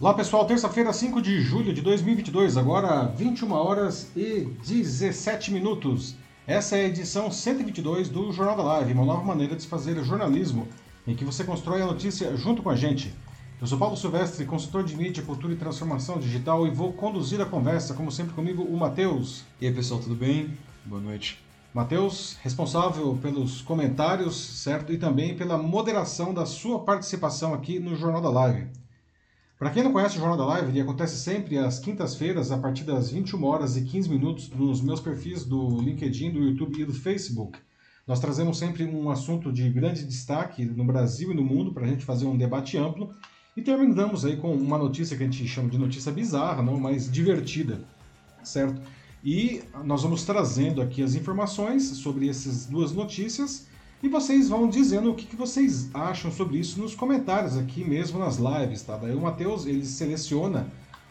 Olá pessoal, terça-feira, 5 de julho de 2022, agora 21 horas e 17 minutos. Essa é a edição 122 do Jornal da Live, uma nova maneira de se fazer jornalismo, em que você constrói a notícia junto com a gente. Eu sou Paulo Silvestre, consultor de mídia, cultura e transformação digital e vou conduzir a conversa, como sempre comigo, o Matheus. E aí pessoal, tudo bem? Boa noite. Matheus, responsável pelos comentários, certo? E também pela moderação da sua participação aqui no Jornal da Live. Para quem não conhece o Jornal da Live, ele acontece sempre às quintas-feiras, a partir das 21 horas e 15 minutos, nos meus perfis do LinkedIn, do YouTube e do Facebook. Nós trazemos sempre um assunto de grande destaque no Brasil e no mundo para a gente fazer um debate amplo. E terminamos aí com uma notícia que a gente chama de notícia bizarra, não, mas divertida, certo? E nós vamos trazendo aqui as informações sobre essas duas notícias e vocês vão dizendo o que, que vocês acham sobre isso nos comentários aqui mesmo nas lives, tá? Daí o Matheus, ele seleciona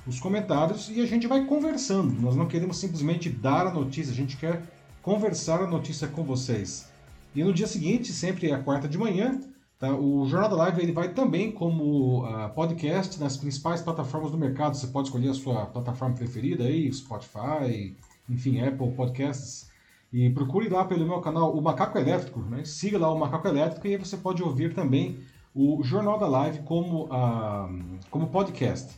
os comentários e a gente vai conversando. Nós não queremos simplesmente dar a notícia, a gente quer conversar a notícia com vocês. E no dia seguinte, sempre a quarta de manhã, tá? o Jornal da Live ele vai também como uh, podcast nas principais plataformas do mercado. Você pode escolher a sua plataforma preferida aí, Spotify, enfim, Apple Podcasts. E procure lá pelo meu canal o Macaco Elétrico, né? siga lá o Macaco Elétrico e aí você pode ouvir também o Jornal da Live como, uh, como podcast.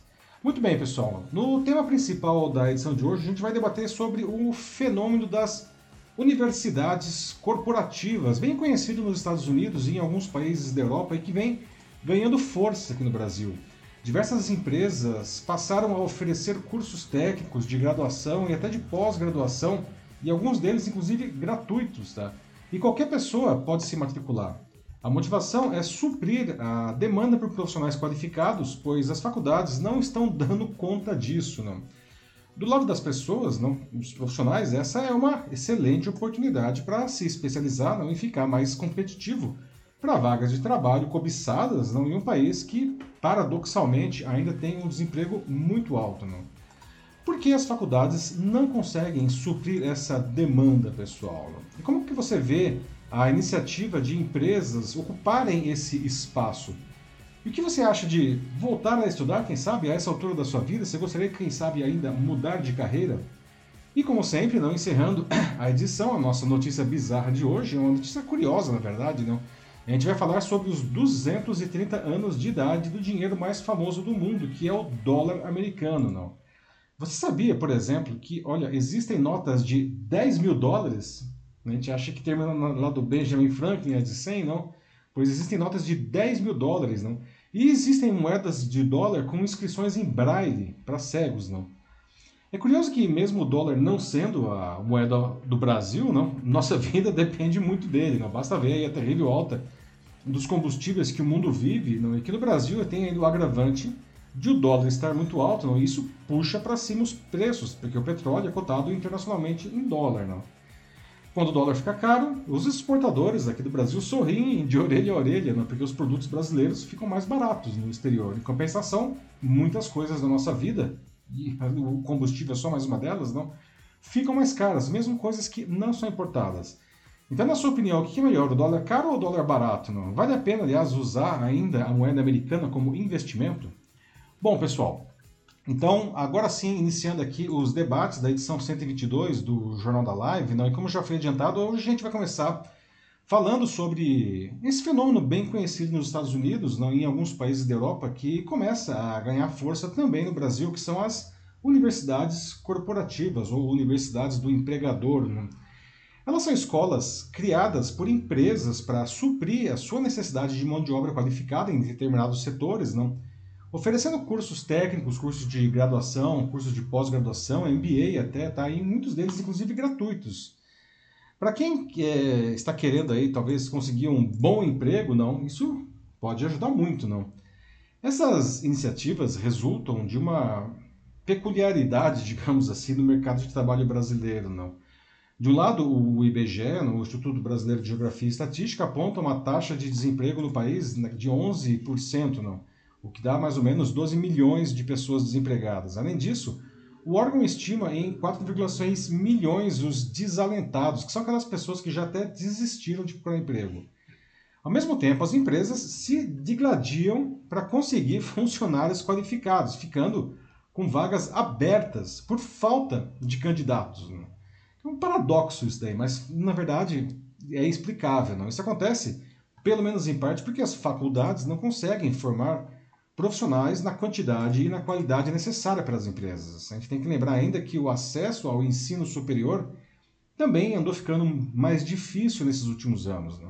Muito bem, pessoal. No tema principal da edição de hoje, a gente vai debater sobre o fenômeno das universidades corporativas, bem conhecido nos Estados Unidos e em alguns países da Europa e que vem ganhando força aqui no Brasil. Diversas empresas passaram a oferecer cursos técnicos de graduação e até de pós-graduação e alguns deles, inclusive, gratuitos, tá? E qualquer pessoa pode se matricular. A motivação é suprir a demanda por profissionais qualificados, pois as faculdades não estão dando conta disso, não. Do lado das pessoas, não, dos profissionais, essa é uma excelente oportunidade para se especializar não, e ficar mais competitivo para vagas de trabalho cobiçadas não, em um país que, paradoxalmente, ainda tem um desemprego muito alto. Não. Por que as faculdades não conseguem suprir essa demanda, pessoal? E como que você vê a iniciativa de empresas ocuparem esse espaço? E o que você acha de voltar a estudar, quem sabe, a essa altura da sua vida? Você gostaria, quem sabe, ainda mudar de carreira? E como sempre, não encerrando a edição, a nossa notícia bizarra de hoje, uma notícia curiosa, na verdade, não? A gente vai falar sobre os 230 anos de idade do dinheiro mais famoso do mundo, que é o dólar americano, não? Você sabia, por exemplo, que, olha, existem notas de 10 mil dólares? A gente acha que termina lá do Benjamin Franklin, as de 100, não? Pois existem notas de 10 mil dólares, não? E existem moedas de dólar com inscrições em braille para cegos, não? É curioso que mesmo o dólar não sendo a moeda do Brasil, não, nossa vida depende muito dele, não basta ver aí a terrível alta dos combustíveis que o mundo vive, não, e aqui no Brasil tem o agravante de o dólar estar muito alto, não, isso puxa para cima os preços, porque o petróleo é cotado internacionalmente em dólar. Não. Quando o dólar fica caro, os exportadores aqui do Brasil sorriem de orelha a orelha, não, porque os produtos brasileiros ficam mais baratos no exterior. Em compensação, muitas coisas da nossa vida, e o combustível é só mais uma delas, não, ficam mais caras, mesmo coisas que não são importadas. Então, na sua opinião, o que é melhor, o dólar caro ou o dólar barato? Não? Vale a pena, aliás, usar ainda a moeda americana como investimento? Bom, pessoal, então agora sim, iniciando aqui os debates da edição 122 do Jornal da Live, não? e como já foi adiantado, hoje a gente vai começar falando sobre esse fenômeno bem conhecido nos Estados Unidos, não, em alguns países da Europa, que começa a ganhar força também no Brasil, que são as universidades corporativas ou universidades do empregador. Não? Elas são escolas criadas por empresas para suprir a sua necessidade de mão de obra qualificada em determinados setores, não? Oferecendo cursos técnicos, cursos de graduação, cursos de pós-graduação, MBA até, tá? E muitos deles, inclusive, gratuitos. Para quem é, está querendo aí, talvez, conseguir um bom emprego, não, isso pode ajudar muito, não. Essas iniciativas resultam de uma peculiaridade, digamos assim, no mercado de trabalho brasileiro, não. De um lado, o IBGE, o Instituto Brasileiro de Geografia e Estatística, aponta uma taxa de desemprego no país de 11%, não o que dá mais ou menos 12 milhões de pessoas desempregadas. Além disso, o órgão estima em 4,6 milhões os desalentados, que são aquelas pessoas que já até desistiram de procurar emprego. Ao mesmo tempo, as empresas se digladiam para conseguir funcionários qualificados, ficando com vagas abertas por falta de candidatos. Né? É um paradoxo isso daí, mas na verdade é explicável. Não? Isso acontece, pelo menos em parte, porque as faculdades não conseguem formar profissionais na quantidade e na qualidade necessária para as empresas. A gente tem que lembrar ainda que o acesso ao ensino superior também andou ficando mais difícil nesses últimos anos. Né?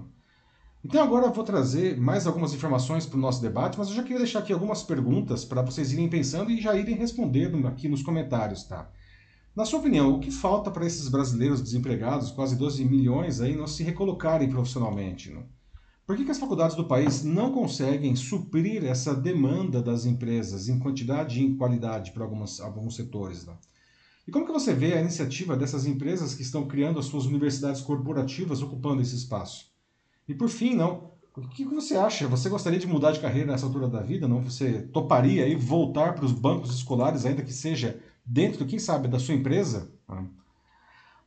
Então agora eu vou trazer mais algumas informações para o nosso debate, mas eu já queria deixar aqui algumas perguntas para vocês irem pensando e já irem respondendo aqui nos comentários, tá? Na sua opinião, o que falta para esses brasileiros desempregados, quase 12 milhões, aí, não se recolocarem profissionalmente? Não? Por que, que as faculdades do país não conseguem suprir essa demanda das empresas em quantidade e em qualidade para alguns setores? Não? E como que você vê a iniciativa dessas empresas que estão criando as suas universidades corporativas ocupando esse espaço? E por fim, não. O que você acha? Você gostaria de mudar de carreira nessa altura da vida? Não? Você toparia aí voltar para os bancos escolares, ainda que seja dentro, quem sabe, da sua empresa?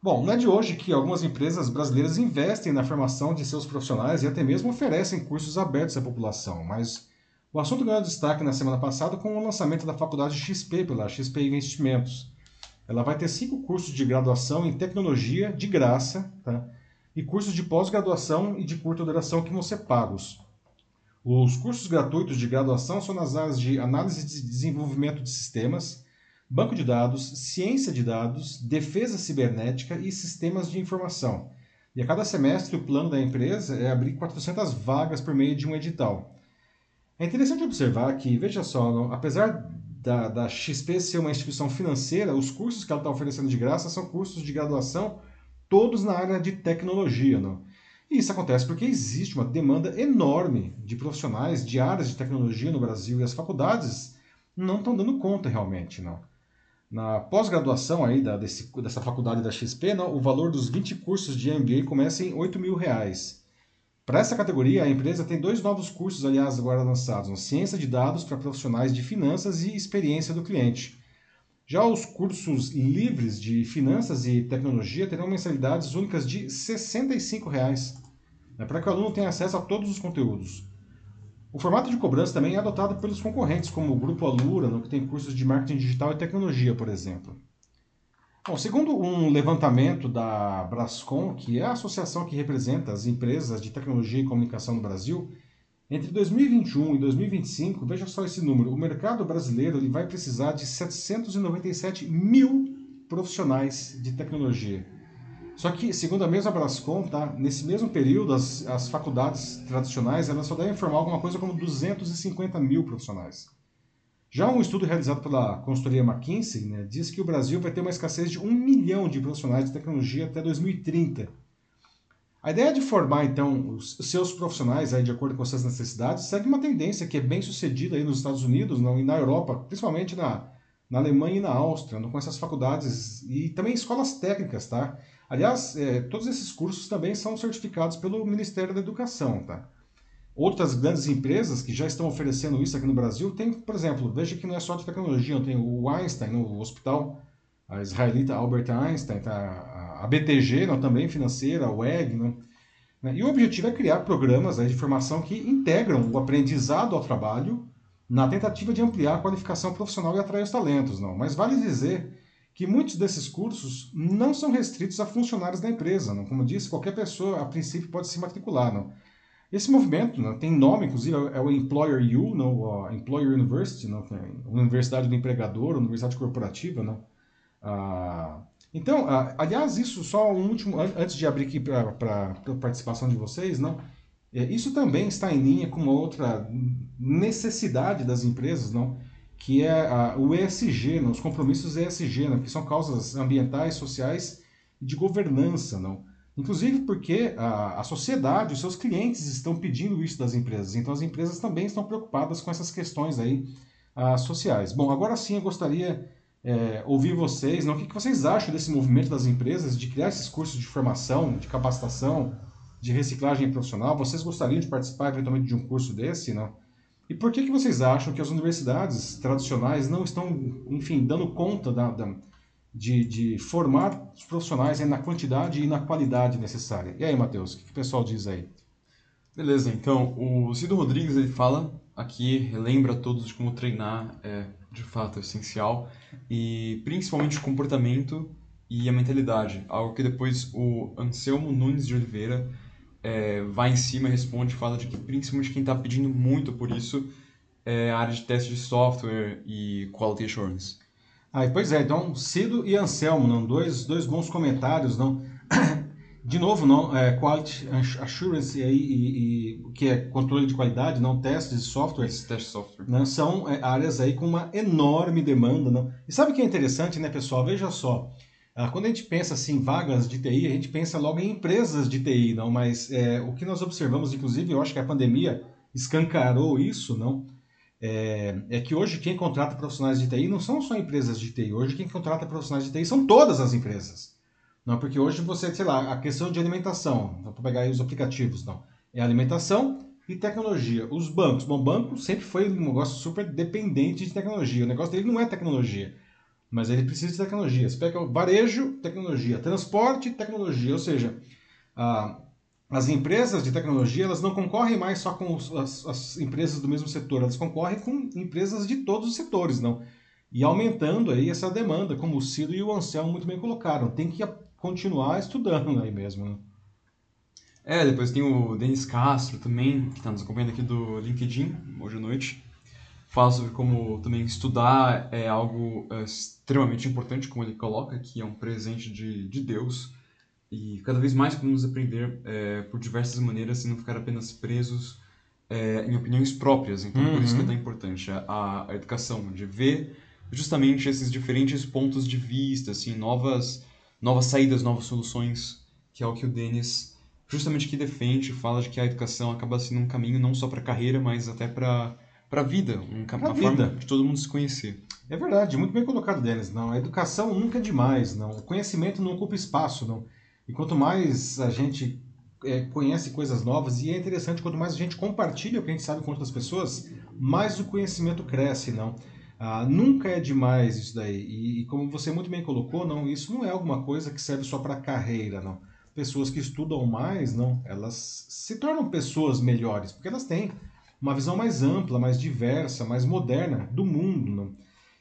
Bom, não é de hoje que algumas empresas brasileiras investem na formação de seus profissionais e até mesmo oferecem cursos abertos à população, mas o assunto ganhou destaque na semana passada com o lançamento da faculdade XP pela XP Investimentos. Ela vai ter cinco cursos de graduação em tecnologia de graça, tá? e cursos de pós-graduação e de curta duração que vão ser pagos. Os cursos gratuitos de graduação são nas áreas de análise e desenvolvimento de sistemas, banco de dados, ciência de dados, defesa cibernética e sistemas de informação. E a cada semestre o plano da empresa é abrir 400 vagas por meio de um edital. É interessante observar que, veja só, apesar da, da XP ser uma instituição financeira, os cursos que ela está oferecendo de graça são cursos de graduação todos na área de tecnologia. Não? E isso acontece porque existe uma demanda enorme de profissionais de áreas de tecnologia no Brasil e as faculdades não estão dando conta realmente. Não. Na pós-graduação aí da, desse, dessa faculdade da XP, não, o valor dos 20 cursos de MBA começa em 8 mil reais. Para essa categoria, a empresa tem dois novos cursos, aliás, agora lançados: Ciência de Dados para profissionais de finanças e Experiência do Cliente. Já os cursos livres de finanças e tecnologia terão mensalidades únicas de 65 reais, né, para que o aluno tenha acesso a todos os conteúdos. O formato de cobrança também é adotado pelos concorrentes, como o Grupo Alura, no que tem cursos de marketing digital e tecnologia, por exemplo. Bom, segundo um levantamento da Brascom, que é a associação que representa as empresas de tecnologia e comunicação no Brasil, entre 2021 e 2025, veja só esse número, o mercado brasileiro ele vai precisar de 797 mil profissionais de tecnologia. Só que, segundo a mesma Brascom, tá, nesse mesmo período, as, as faculdades tradicionais elas só devem formar alguma coisa como 250 mil profissionais. Já um estudo realizado pela consultoria McKinsey né, diz que o Brasil vai ter uma escassez de um milhão de profissionais de tecnologia até 2030 a ideia de formar, então, os seus profissionais aí, de acordo com suas necessidades segue uma tendência que é bem sucedida aí nos Estados Unidos não, e na Europa, principalmente na, na Alemanha e na Áustria, não, com essas faculdades e também escolas técnicas, tá? Aliás, é, todos esses cursos também são certificados pelo Ministério da Educação, tá? Outras grandes empresas que já estão oferecendo isso aqui no Brasil tem, por exemplo, veja que não é só de tecnologia, tem o Einstein, no hospital, a israelita Albert Einstein, tá? a BTG não, também financeira, a WEG. Não, né? E o objetivo é criar programas aí, de formação que integram o aprendizado ao trabalho na tentativa de ampliar a qualificação profissional e atrair os talentos. Não. Mas vale dizer que muitos desses cursos não são restritos a funcionários da empresa. Não. Como disse, qualquer pessoa, a princípio, pode se matricular. Não. Esse movimento não, tem nome, inclusive, é o Employer U, não, a Employer University, não, é Universidade do Empregador, Universidade Corporativa. Não. Ah, então, aliás, isso só um último, antes de abrir aqui para a participação de vocês, não? É, isso também está em linha com uma outra necessidade das empresas, não? Que é a, o ESG, não? os compromissos ESG, não? que são causas ambientais, sociais e de governança, não? Inclusive porque a, a sociedade, os seus clientes estão pedindo isso das empresas. Então, as empresas também estão preocupadas com essas questões aí uh, sociais. Bom, agora sim eu gostaria é, ouvir vocês, não, o que, que vocês acham desse movimento das empresas de criar esses cursos de formação, de capacitação, de reciclagem profissional? Vocês gostariam de participar eventualmente de um curso desse, não? E por que, que vocês acham que as universidades tradicionais não estão, enfim, dando conta da, da de, de, formar os profissionais na quantidade e na qualidade necessária? E aí, Matheus, o que, que o pessoal diz aí? Beleza, então o Cido Rodrigues ele fala aqui, lembra a todos de como treinar é de fato essencial e principalmente o comportamento e a mentalidade, algo que depois o Anselmo Nunes de Oliveira é, vai em cima e responde, fala de que principalmente quem está pedindo muito por isso é a área de teste de software e quality assurance. Ah, pois é, então Cido e Anselmo, não, dois, dois bons comentários, não. De novo, não, é, quality assurance e, e, e, que é controle de qualidade, não testes de software, teste de software, não, são é, áreas aí com uma enorme demanda, não. E sabe o que é interessante, né, pessoal? Veja só, quando a gente pensa assim vagas de TI, a gente pensa logo em empresas de TI, não. Mas é, o que nós observamos, inclusive, eu acho que a pandemia escancarou isso, não é, é, que hoje quem contrata profissionais de TI não são só empresas de TI. Hoje quem contrata profissionais de TI são todas as empresas. Não, porque hoje você, sei lá, a questão de alimentação, para pegar aí os aplicativos, não. É alimentação e tecnologia. Os bancos, bom, banco sempre foi um negócio super dependente de tecnologia. O negócio dele não é tecnologia, mas ele precisa de tecnologia. Você pega varejo, tecnologia, transporte, tecnologia. Ou seja, as empresas de tecnologia elas não concorrem mais só com as, as, empresas do mesmo setor, elas concorrem com empresas de todos os setores, não? E aumentando aí essa demanda, como o Cido e o Anselmo muito bem colocaram. Tem que continuar estudando aí mesmo, né? É, depois tem o Denis Castro também, que está nos acompanhando aqui do LinkedIn, hoje à noite. Fala sobre como também estudar é algo é, extremamente importante, como ele coloca, que é um presente de, de Deus e cada vez mais podemos aprender é, por diversas maneiras e não ficar apenas presos é, em opiniões próprias. Então, uhum. por isso que é tão importante a, a educação, de ver justamente esses diferentes pontos de vista, assim, novas, novas saídas, novas soluções, que é o que o Denis justamente que defende, fala de que a educação acaba sendo um caminho não só para a carreira, mas até para para a vida, um, pra uma vida. forma de todo mundo se conhecer. É verdade, muito bem colocado, Denis. Não, a educação nunca é demais, não. O conhecimento não ocupa espaço, não. E quanto mais a gente é, conhece coisas novas, e é interessante, quanto mais a gente compartilha o que a gente sabe com outras pessoas, mais o conhecimento cresce, não? Ah, nunca é demais isso daí. E, e, como você muito bem colocou, não, isso não é alguma coisa que serve só para carreira, não. Pessoas que estudam mais, não, elas se tornam pessoas melhores, porque elas têm uma visão mais ampla, mais diversa, mais moderna do mundo.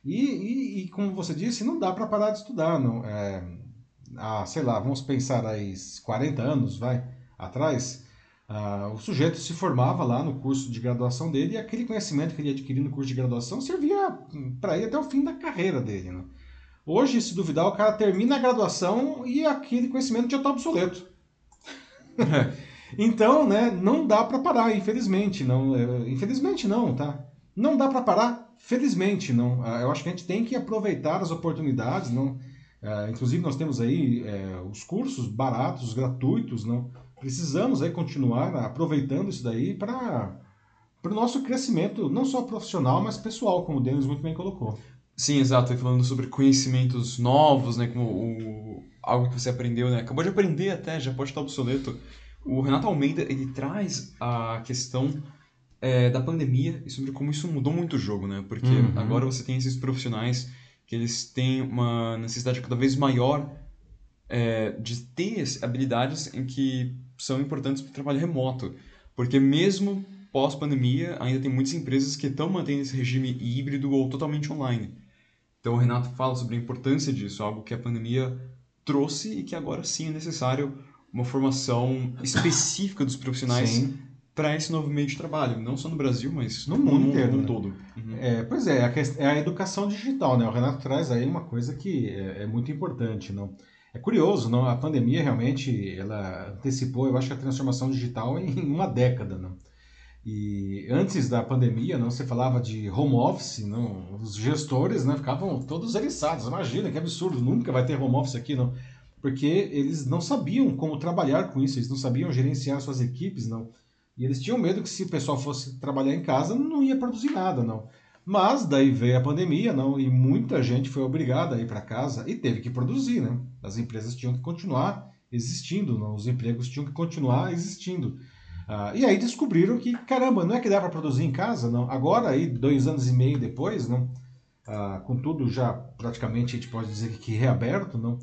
E, e, e como você disse, não dá para parar de estudar, não. É, há, sei lá, vamos pensar aí 40 anos, vai, atrás, uh, o sujeito se formava lá no curso de graduação dele e aquele conhecimento que ele adquiria no curso de graduação servia para ir até o fim da carreira dele. Hoje, se duvidar, o cara termina a graduação e aquele conhecimento já está obsoleto. então, né, não dá para parar, infelizmente. Não, é, infelizmente não, tá? Não dá para parar, felizmente não. Ah, eu acho que a gente tem que aproveitar as oportunidades, não Uh, inclusive, nós temos aí é, os cursos baratos, gratuitos, não? Precisamos aí continuar aproveitando isso daí para o nosso crescimento, não só profissional, mas pessoal, como o Denis muito bem colocou. Sim, exato. Falando sobre conhecimentos novos, né? Como o, algo que você aprendeu, né? Acabou de aprender até, já pode estar obsoleto. O Renato Almeida, ele traz a questão é, da pandemia e sobre como isso mudou muito o jogo, né? Porque uhum. agora você tem esses profissionais que eles têm uma necessidade cada vez maior é, de ter habilidades em que são importantes para o trabalho remoto. Porque mesmo pós-pandemia, ainda tem muitas empresas que estão mantendo esse regime híbrido ou totalmente online. Então o Renato fala sobre a importância disso, algo que a pandemia trouxe e que agora sim é necessário uma formação específica dos profissionais para esse novo meio de trabalho, não só no Brasil, mas no mundo, inteiro, né? todo. Uhum. É, pois é, a, é a educação digital, né? O Renato traz aí uma coisa que é, é, muito importante, não? É curioso, não? A pandemia realmente ela antecipou, eu acho, a transformação digital em uma década, não? E antes da pandemia, não, você falava de home office, não? Os gestores, né, ficavam todos eriçados. Imagina que absurdo, nunca vai ter home office aqui, não? Porque eles não sabiam como trabalhar com isso, eles não sabiam gerenciar suas equipes, não? E eles tinham medo que se o pessoal fosse trabalhar em casa, não ia produzir nada, não. Mas daí veio a pandemia, não, e muita gente foi obrigada a ir para casa e teve que produzir, né? As empresas tinham que continuar existindo, não? os empregos tinham que continuar existindo. Ah, e aí descobriram que, caramba, não é que dá para produzir em casa, não. Agora, aí, dois anos e meio depois, não, ah, com tudo já praticamente a gente pode dizer que reaberto, não,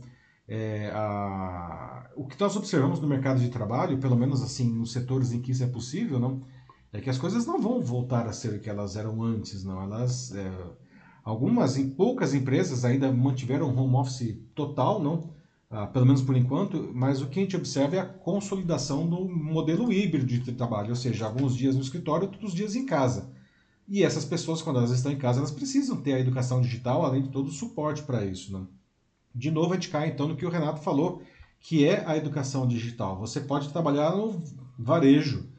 é, a, o que nós observamos no mercado de trabalho, pelo menos assim nos setores em que isso é possível, não, é que as coisas não vão voltar a ser o que elas eram antes, não. Elas, é, algumas, poucas empresas ainda mantiveram home office total, não, ah, pelo menos por enquanto. Mas o que a gente observa é a consolidação do modelo híbrido de trabalho, ou seja, alguns dias no escritório, outros dias em casa. E essas pessoas, quando elas estão em casa, elas precisam ter a educação digital, além de todo o suporte para isso. Né? De novo, a gente cai então no que o Renato falou, que é a educação digital. Você pode trabalhar no varejo,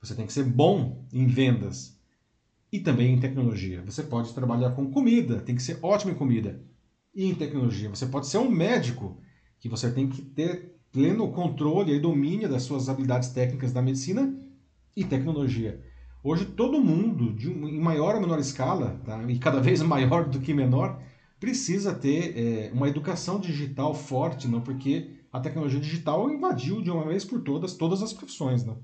você tem que ser bom em vendas e também em tecnologia. Você pode trabalhar com comida, tem que ser ótimo em comida e em tecnologia. Você pode ser um médico, que você tem que ter pleno controle e domínio das suas habilidades técnicas da medicina e tecnologia. Hoje todo mundo, de, em maior ou menor escala, tá? e cada vez maior do que menor, precisa ter é, uma educação digital forte, não? porque a tecnologia digital invadiu de uma vez por todas todas as profissões. Não?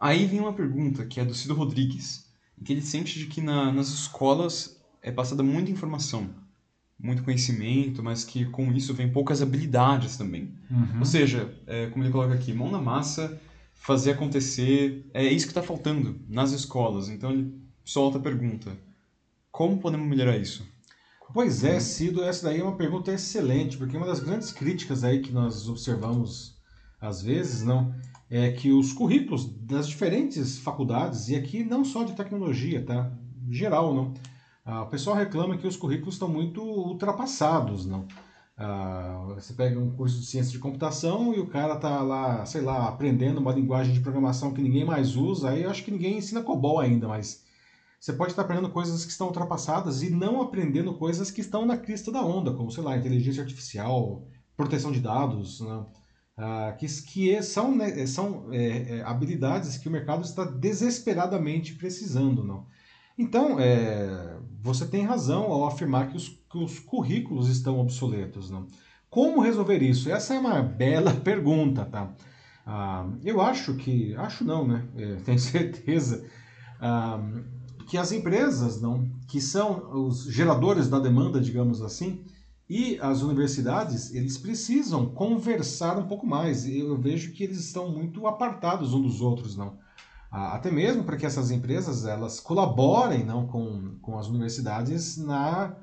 Aí vem uma pergunta que é do Cido Rodrigues, que ele sente de que na, nas escolas é passada muita informação, muito conhecimento, mas que com isso vem poucas habilidades também. Uhum. Ou seja, é, como ele coloca aqui, mão na massa fazer acontecer. É isso que está faltando nas escolas. Então ele solta a pergunta: como podemos melhorar isso? Pois é, Cido, essa daí é uma pergunta excelente, porque uma das grandes críticas aí que nós observamos às vezes, não, é que os currículos das diferentes faculdades, e aqui não só de tecnologia, tá? Geral, não. Ah, o pessoal reclama que os currículos estão muito ultrapassados, não. Uh, você pega um curso de ciência de computação e o cara tá lá, sei lá, aprendendo uma linguagem de programação que ninguém mais usa, aí eu acho que ninguém ensina COBOL ainda, mas você pode estar aprendendo coisas que estão ultrapassadas e não aprendendo coisas que estão na crista da onda, como, sei lá, inteligência artificial, proteção de dados, né? uh, que, que é, são, né, são é, é, habilidades que o mercado está desesperadamente precisando, não? Então, é, você tem razão ao afirmar que os, que os currículos estão obsoletos. Não? Como resolver isso? Essa é uma bela pergunta, tá? Ah, eu acho que, acho não, né? É, tenho certeza ah, que as empresas, não, que são os geradores da demanda, digamos assim, e as universidades, eles precisam conversar um pouco mais. Eu vejo que eles estão muito apartados um dos outros, não até mesmo para que essas empresas elas colaborem não com, com as universidades na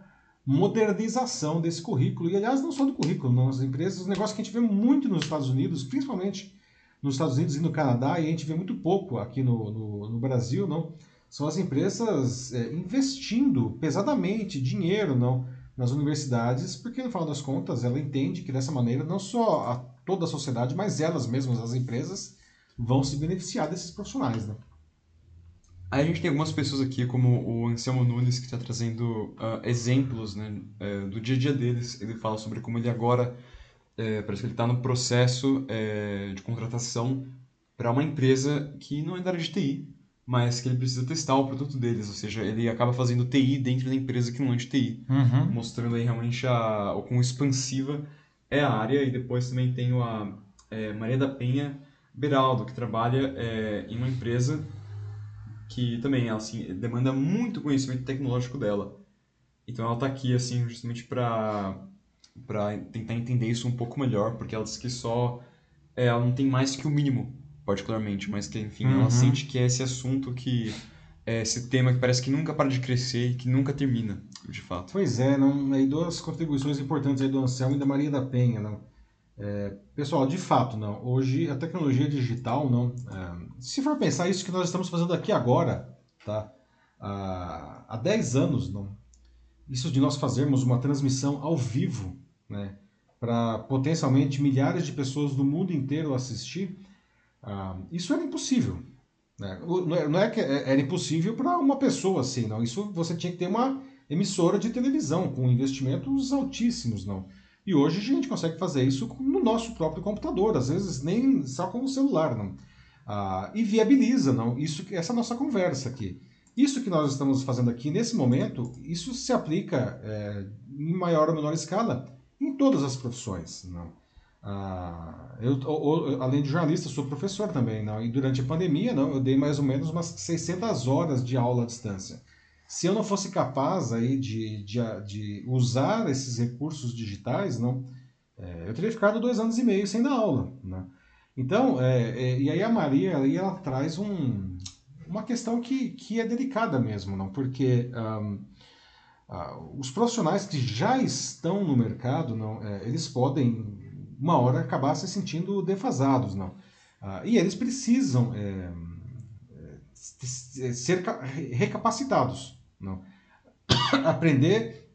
modernização desse currículo e aliás não só do currículo não, as empresas os negócios que a gente vê muito nos Estados Unidos principalmente nos Estados Unidos e no Canadá e a gente vê muito pouco aqui no, no, no Brasil não são as empresas é, investindo pesadamente dinheiro não nas universidades porque no final das contas ela entende que dessa maneira não só a, toda a sociedade mas elas mesmas as empresas vão se beneficiar desses profissionais, né? Aí a gente tem algumas pessoas aqui, como o Anselmo Nunes, que está trazendo uh, exemplos né, uh, do dia a dia deles. Ele fala sobre como ele agora, uh, parece que ele está no processo eh, de contratação para uma empresa que não é da área de TI, mas que ele precisa testar o produto deles. Ou seja, ele acaba fazendo TI dentro da empresa que não é de TI, uhum. mostrando aí realmente a, o quão expansiva é a área. E depois também tem a eh, Maria da Penha, Beraldo, que trabalha é, em uma empresa que também assim, demanda muito conhecimento tecnológico dela. Então ela está aqui assim justamente para para tentar entender isso um pouco melhor, porque ela diz que só é, ela não tem mais que o mínimo, particularmente, mas que enfim, uhum. ela sente que é esse assunto que é esse tema que parece que nunca para de crescer e que nunca termina, de fato. Pois é, não, aí duas contribuições importantes aí do Anselmo e da Maria da Penha, não. É, pessoal, de fato, não. Hoje a tecnologia digital, não. É, se for pensar isso que nós estamos fazendo aqui agora, tá? Há, há 10 anos, não. Isso de nós fazermos uma transmissão ao vivo, né? Para potencialmente milhares de pessoas do mundo inteiro assistir, ah, isso era impossível. Né? Não é que é, era impossível para uma pessoa assim, não. Isso você tinha que ter uma emissora de televisão com investimentos altíssimos, não. E hoje a gente consegue fazer isso no nosso próprio computador, às vezes nem só com o celular, não. Ah, e viabiliza, não? Isso, essa nossa conversa aqui. Isso que nós estamos fazendo aqui nesse momento, isso se aplica é, em maior ou menor escala em todas as profissões, não? Ah, eu, eu, além de jornalista, sou professor também, não? E durante a pandemia, não, eu dei mais ou menos umas 600 horas de aula à distância se eu não fosse capaz aí de, de, de usar esses recursos digitais, não, é, eu teria ficado dois anos e meio sem dar aula. Né? Então, é, é, e aí a Maria ela traz um, uma questão que, que é delicada mesmo, não? porque um, uh, os profissionais que já estão no mercado, não, é, eles podem, uma hora, acabar se sentindo defasados. Não? Uh, e eles precisam é, ser recapacitados. Não? Aprender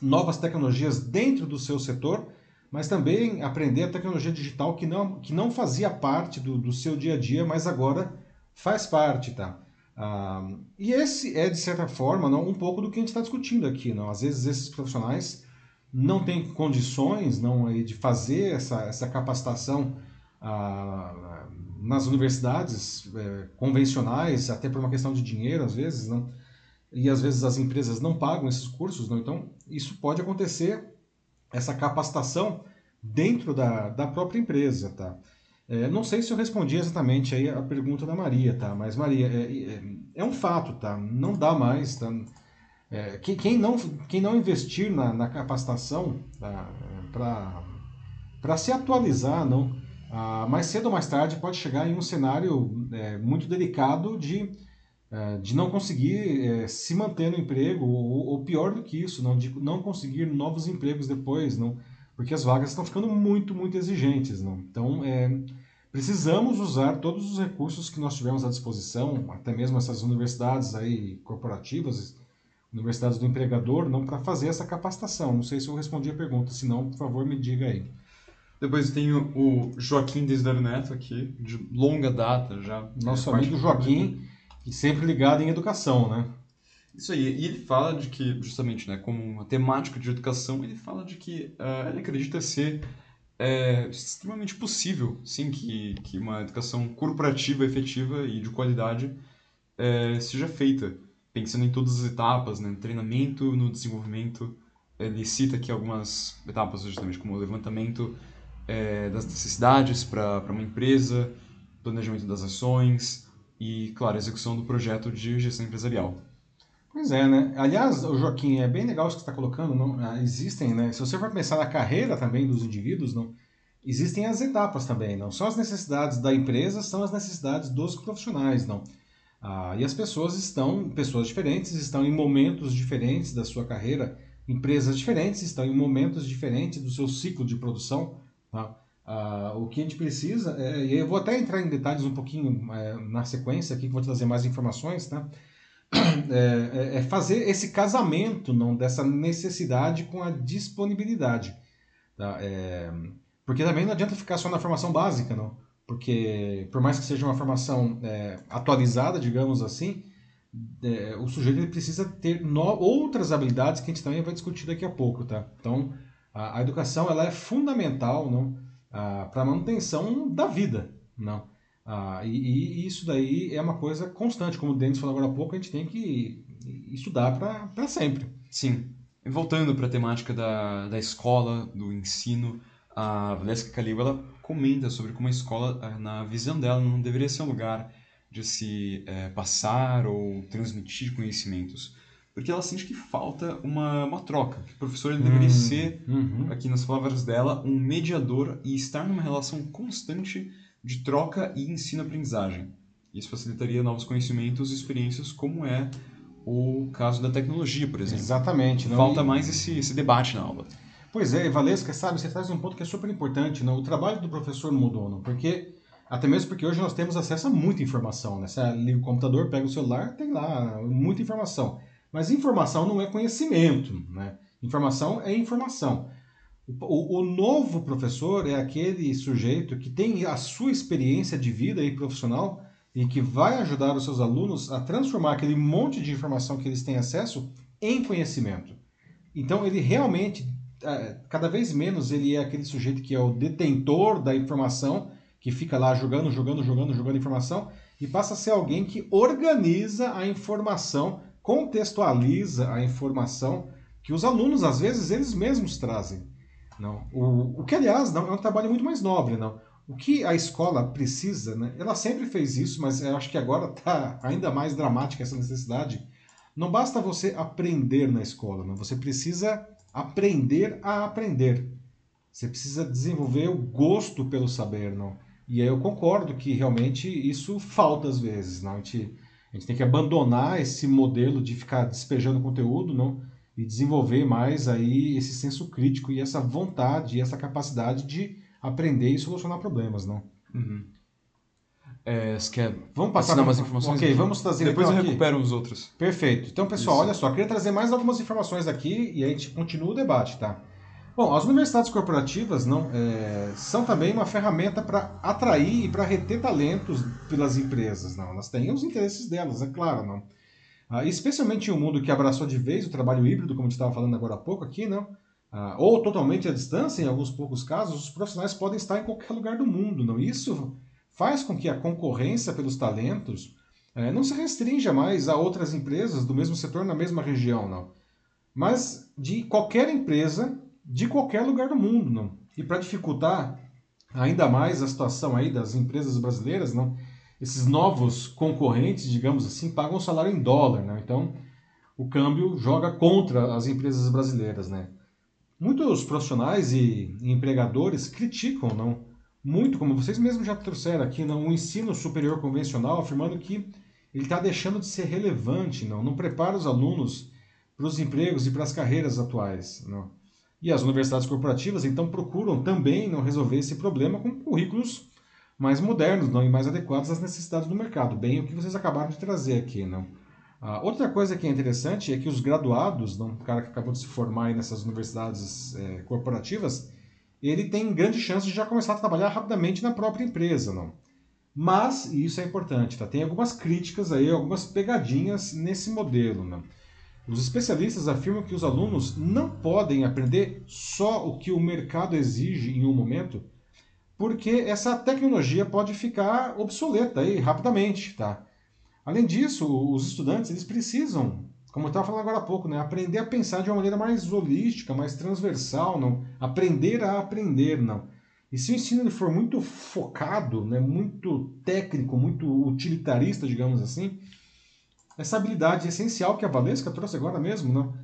novas tecnologias dentro do seu setor mas também aprender a tecnologia digital que não, que não fazia parte do, do seu dia a dia, mas agora faz parte, tá? Ah, e esse é, de certa forma, não, um pouco do que a gente está discutindo aqui. Não? Às vezes esses profissionais não têm condições não, de fazer essa, essa capacitação ah, nas universidades é, convencionais, até por uma questão de dinheiro, às vezes, não? e às vezes as empresas não pagam esses cursos. Não? Então, isso pode acontecer essa capacitação dentro da, da própria empresa, tá? É, não sei se eu respondi exatamente aí a pergunta da Maria, tá? Mas Maria, é, é, é um fato, tá? Não dá mais, tá? É, quem, quem, não, quem não investir na, na capacitação tá? para se atualizar, não, ah, mais cedo ou mais tarde pode chegar em um cenário é, muito delicado de é, de não conseguir é, se manter no emprego, ou, ou, pior do que isso, não, de não conseguir novos empregos depois, não, porque as vagas estão ficando muito, muito exigentes. Não. Então, é, precisamos usar todos os recursos que nós tivemos à disposição, até mesmo essas universidades aí corporativas, universidades do empregador, não para fazer essa capacitação. Não sei se eu respondi a pergunta, se não, por favor, me diga aí. Depois tem o Joaquim Desdar Neto aqui, de longa data já. Nosso amigo Joaquim, e sempre ligado em educação, né? Isso aí, e ele fala de que, justamente, né, como uma temática de educação, ele fala de que uh, ele acredita ser é, extremamente possível, sim, que, que uma educação corporativa, efetiva e de qualidade é, seja feita, pensando em todas as etapas, né, no treinamento, no desenvolvimento. Ele cita aqui algumas etapas, justamente, como o levantamento é, das necessidades para uma empresa, planejamento das ações, e, claro, execução do projeto de gestão empresarial. Pois é, né? Aliás, Joaquim, é bem legal isso que você está colocando. Não, ah, existem, né? Se você for pensar na carreira também dos indivíduos, não, existem as etapas também. Não são as necessidades da empresa, são as necessidades dos profissionais, não. Ah, e as pessoas estão, pessoas diferentes, estão em momentos diferentes da sua carreira, empresas diferentes estão em momentos diferentes do seu ciclo de produção. Tá? Uh, o que a gente precisa, é, e eu vou até entrar em detalhes um pouquinho é, na sequência aqui, que vou trazer mais informações, tá? É, é, é, fazer esse casamento não dessa necessidade com a disponibilidade. Tá? É, porque também não adianta ficar só na formação básica, não? Porque, por mais que seja uma formação é, atualizada, digamos assim, é, o sujeito ele precisa ter no, outras habilidades que a gente também vai discutir daqui a pouco, tá? Então, a, a educação ela é fundamental, não? ah, para a manutenção da vida. Não. Ah, e, e, isso daí é uma coisa constante, como o Denis falou agora há pouco, a gente tem que estudar para sempre. Sim. Voltando para a temática da, da escola, do ensino, a Valesca Caligo ela comenta sobre como a escola, ah, na visão dela, não deveria ser um lugar de se é, passar ou transmitir conhecimentos, porque ela sente que falta uma, uma troca. Que o professor ele deveria hum, ser, uhum. aqui nas palavras dela, um mediador e estar numa relação constante de troca e ensino-aprendizagem. Isso facilitaria novos conhecimentos e experiências, como é o caso da tecnologia, por exemplo. Exatamente. Não? Falta mais esse, esse debate na aula. Pois é, Valesca, sabe, você traz um ponto que é super importante. Não? O trabalho do professor mudou, não? porque até mesmo porque hoje nós temos acesso a muita informação. Né? Você liga o computador, pega o celular, tem lá muita informação. Mas informação não é conhecimento, né? Informação é informação. O, o, novo professor é aquele sujeito que tem a sua experiência de vida e profissional e que vai ajudar os seus alunos a transformar aquele monte de informação que eles têm acesso em conhecimento. Então ele realmente, cada vez menos, ele é aquele sujeito que é o detentor da informação, que fica lá jogando, jogando, jogando, jogando informação, e passa a ser alguém que organiza a informação contextualiza a informação que os alunos, às vezes, eles mesmos trazem. Não. O, o que, aliás, não, é um trabalho muito mais nobre. Não. O que a escola precisa, né? ela sempre fez isso, mas eu acho que agora está ainda mais dramática essa necessidade. Não basta você aprender na escola, não. você precisa aprender a aprender. Você precisa desenvolver o gosto pelo saber, não? E aí eu concordo que realmente isso falta às vezes, não? A gente, a gente tem que abandonar esse modelo de ficar despejando conteúdo, não? E desenvolver mais aí esse senso crítico e essa vontade e essa capacidade de aprender e solucionar problemas, não? Uhum. É, quer Vamos passar umas informações? Ok, aqui? vamos trazer Depois então eu aqui. recupero os outros. Perfeito. Então, pessoal, Isso. olha só, queria trazer mais algumas informações aqui e aí a gente continua o debate, tá? Bom, as universidades corporativas não é, são também uma ferramenta para atrair e para reter talentos pelas empresas, não? Elas têm os interesses delas, é claro, não? Ah, especialmente em um mundo que abraçou de vez o trabalho híbrido, como a gente estava falando agora há pouco aqui, não? Ah, ou totalmente à distância, em alguns poucos casos, os profissionais podem estar em qualquer lugar do mundo, não? Isso faz com que a concorrência pelos talentos é, não se restrinja mais a outras empresas do mesmo setor na mesma região, não. Mas de qualquer empresa, de qualquer lugar do mundo, não. E para dificultar ainda mais a situação aí das empresas brasileiras, não, esses novos concorrentes, digamos assim, pagam o salário em dólar, né? Então, o câmbio joga contra as empresas brasileiras, né? Muitos profissionais e empregadores criticam, não, muito, como vocês mesmos já trouxeram aqui, não, o ensino superior convencional, afirmando que ele está deixando de ser relevante, não, não prepara os alunos para os empregos e para as carreiras atuais, não. E as universidades corporativas, então, procuram também não resolver esse problema com currículos mais modernos não, e mais adequados às necessidades do mercado, bem o que vocês acabaram de trazer aqui, não. Ah, outra coisa que é interessante é que os graduados, não, o cara que acabou de se formar nessas universidades eh, corporativas, ele tem grande chance de já começar a trabalhar rapidamente na própria empresa, não. Mas, e isso é importante, tá? Tem algumas críticas aí, algumas pegadinhas nesse modelo, não. Os especialistas afirmam que os alunos não podem aprender só o que o mercado exige em um momento, porque essa tecnologia pode ficar obsoleta aí rapidamente, tá? Além disso, os estudantes eles precisam, como eu estava falando agora há pouco, né, aprender a pensar de uma maneira mais holística, mais transversal, não aprender a aprender, não. E se o ensino for muito focado, né, muito técnico, muito utilitarista, digamos assim, essa habilidade essencial que a Valesca trouxe agora mesmo, não,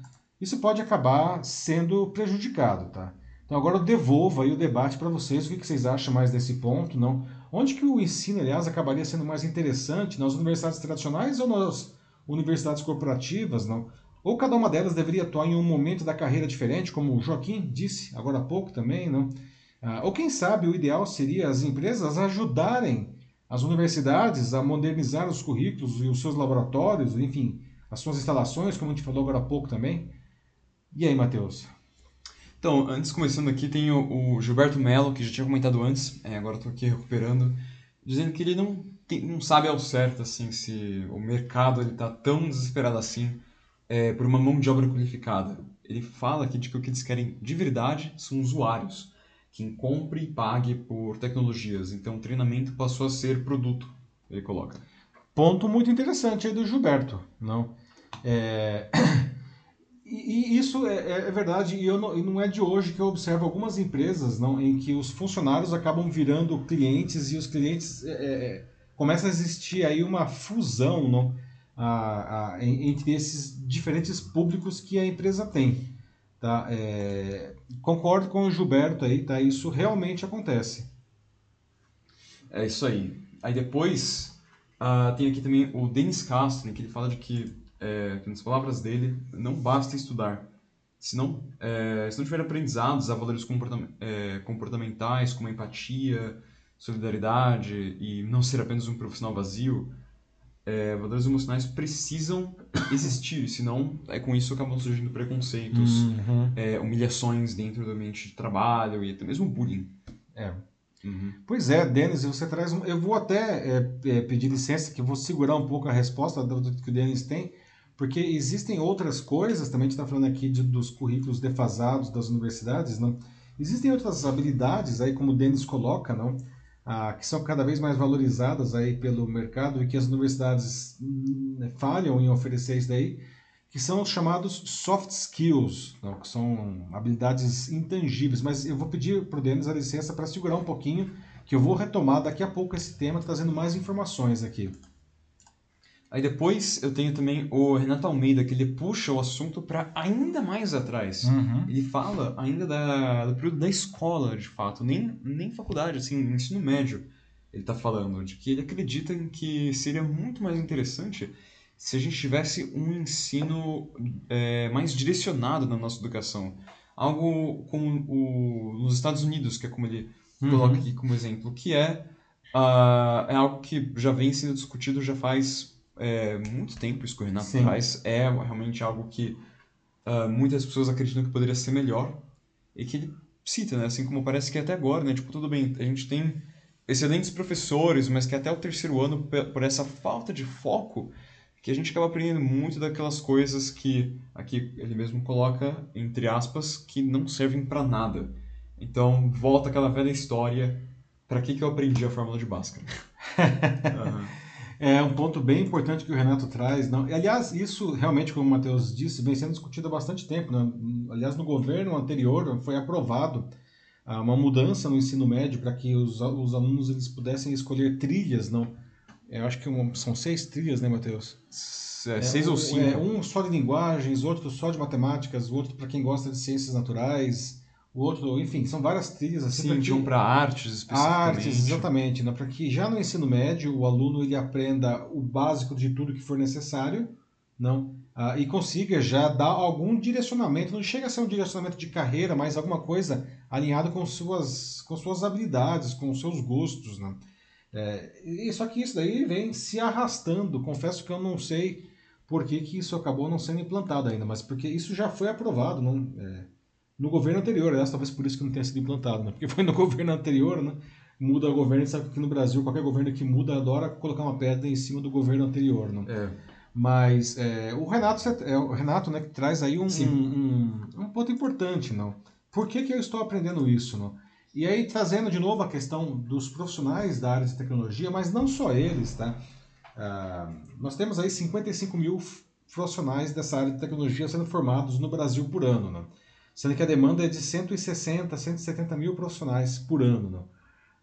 isso pode acabar sendo prejudicado, tá? Então agora eu devolvo aí o debate para vocês, o que vocês acham mais desse ponto, não? Onde que o ensino, aliás, acabaria sendo mais interessante, nas universidades tradicionais ou nas universidades corporativas, não? Ou cada uma delas deveria atuar em um momento da carreira diferente, como o Joaquim disse agora há pouco também, não? Ah, ou quem sabe o ideal seria as empresas ajudarem as universidades a modernizar os currículos e os seus laboratórios, enfim, as suas instalações, como a gente falou agora há pouco também. E aí, Matheus? Então, antes começando aqui, tem o, Gilberto Mello, que já tinha comentado antes, é, agora estou aqui recuperando, dizendo que ele não, não sabe ao certo assim se o mercado está tão desesperado assim é, por uma mão de obra qualificada. Ele fala aqui de que o que eles querem de verdade são usuários, quem compre e pague por tecnologias. Então, o treinamento passou a ser produto, ele coloca. Ponto muito interessante aí do Gilberto, não? É... E, isso é, é verdade, e, eu não, e não é de hoje que eu observo algumas empresas não, em que os funcionários acabam virando clientes e os clientes é, é, começa a existir aí uma fusão não, a, a, entre esses diferentes públicos que a empresa tem. Tá? É, concordo com o Gilberto aí, tá? Isso realmente acontece. É isso aí. Aí depois ah, tem aqui também o Denis Castro, que ele fala de que, é, nas palavras dele, não basta estudar. Se não, é, se não tiver aprendizados a valores comportam- é, comportamentais, como empatia, solidariedade e não ser apenas um profissional vazio, é, valores emocionais precisam existir, senão é, com isso acabam surgindo preconceitos, Uhum. é, humilhações dentro do ambiente de trabalho e até mesmo bullying. É. Uhum. Pois é, Denis, você traz. um- Eu vou até é, é, pedir licença, que eu vou segurar um pouco a resposta que o Denis tem, porque existem outras coisas, também a gente está falando aqui de- dos currículos defasados das universidades, não? Existem outras habilidades aí, como o Denis coloca, não? Ah, que são cada vez mais valorizadas aí pelo mercado e que as universidades hum, falham em oferecer isso daí, que são os chamados soft skills, não? que são habilidades intangíveis. Mas eu vou pedir para o Denis a licença para segurar um pouquinho, que eu vou retomar daqui a pouco esse tema, trazendo mais informações aqui. Aí depois eu tenho também o Renato Almeida, que ele puxa o assunto para ainda mais atrás. Uhum. Ele fala ainda da, do período da escola, de fato, nem, nem faculdade, assim, ensino médio. Ele está falando de que ele acredita em que seria muito mais interessante se a gente tivesse um ensino é, mais direcionado na nossa educação. Algo como o, nos Estados Unidos, que é como ele Uhum. coloca aqui como exemplo, que é, ah, é algo que já vem sendo discutido já faz é, muito tempo, isso que o Renato Sim. traz, é realmente algo que ah, muitas pessoas acreditam que poderia ser melhor, e que ele cita, né, assim como parece que até agora, né, tipo, tudo bem, a gente tem excelentes professores, mas que até o terceiro ano, por essa falta de foco, que a gente acaba aprendendo muito daquelas coisas que aqui ele mesmo coloca entre aspas que não servem para nada. Então volta aquela velha história, para que que eu aprendi a fórmula de Bhaskara? Aham. É um ponto bem importante que o Renato traz. Não, aliás, isso realmente, como o Matheus disse, vem sendo discutido há bastante tempo. né? Aliás, no governo anterior foi aprovado ah, uma mudança no ensino médio para que os, os alunos eles pudessem escolher trilhas. Não, eu acho que uma- são seis trilhas, né, Matheus? É, seis um, ou cinco. é, um só de linguagens, outro só de matemáticas, outro para quem gosta de ciências naturais, o outro, enfim, são várias trilhas assim. Sim, pra que- tinham para artes especificamente. Artes, exatamente, né? para que já no ensino médio o aluno ele aprenda o básico de tudo que for necessário, não, Ah, e consiga já dar algum direcionamento. Não chega a ser um direcionamento de carreira, mas alguma coisa alinhado com suas, com suas habilidades, com seus gostos, né? É, e só que isso daí vem se arrastando. Confesso que eu não sei por que, que isso acabou não sendo implantado ainda, mas porque isso já foi aprovado, não, é, no governo anterior, aliás, talvez por isso que não tenha sido implantado, né? Porque foi no governo anterior, né? Muda o governo, sabe que no Brasil qualquer governo que muda adora colocar uma pedra em cima do governo anterior, né? É, Mas é, o Renato, é o Renato, né, que traz aí um, um, um, um ponto importante, não? Por que, que eu estou aprendendo isso, não? E aí trazendo de novo a questão dos profissionais da área de tecnologia, mas não só eles, tá? Ah, nós temos aí 55 mil profissionais dessa área de tecnologia sendo formados no Brasil por ano, né? Sendo que a demanda é de 160, 170 mil profissionais por ano, não?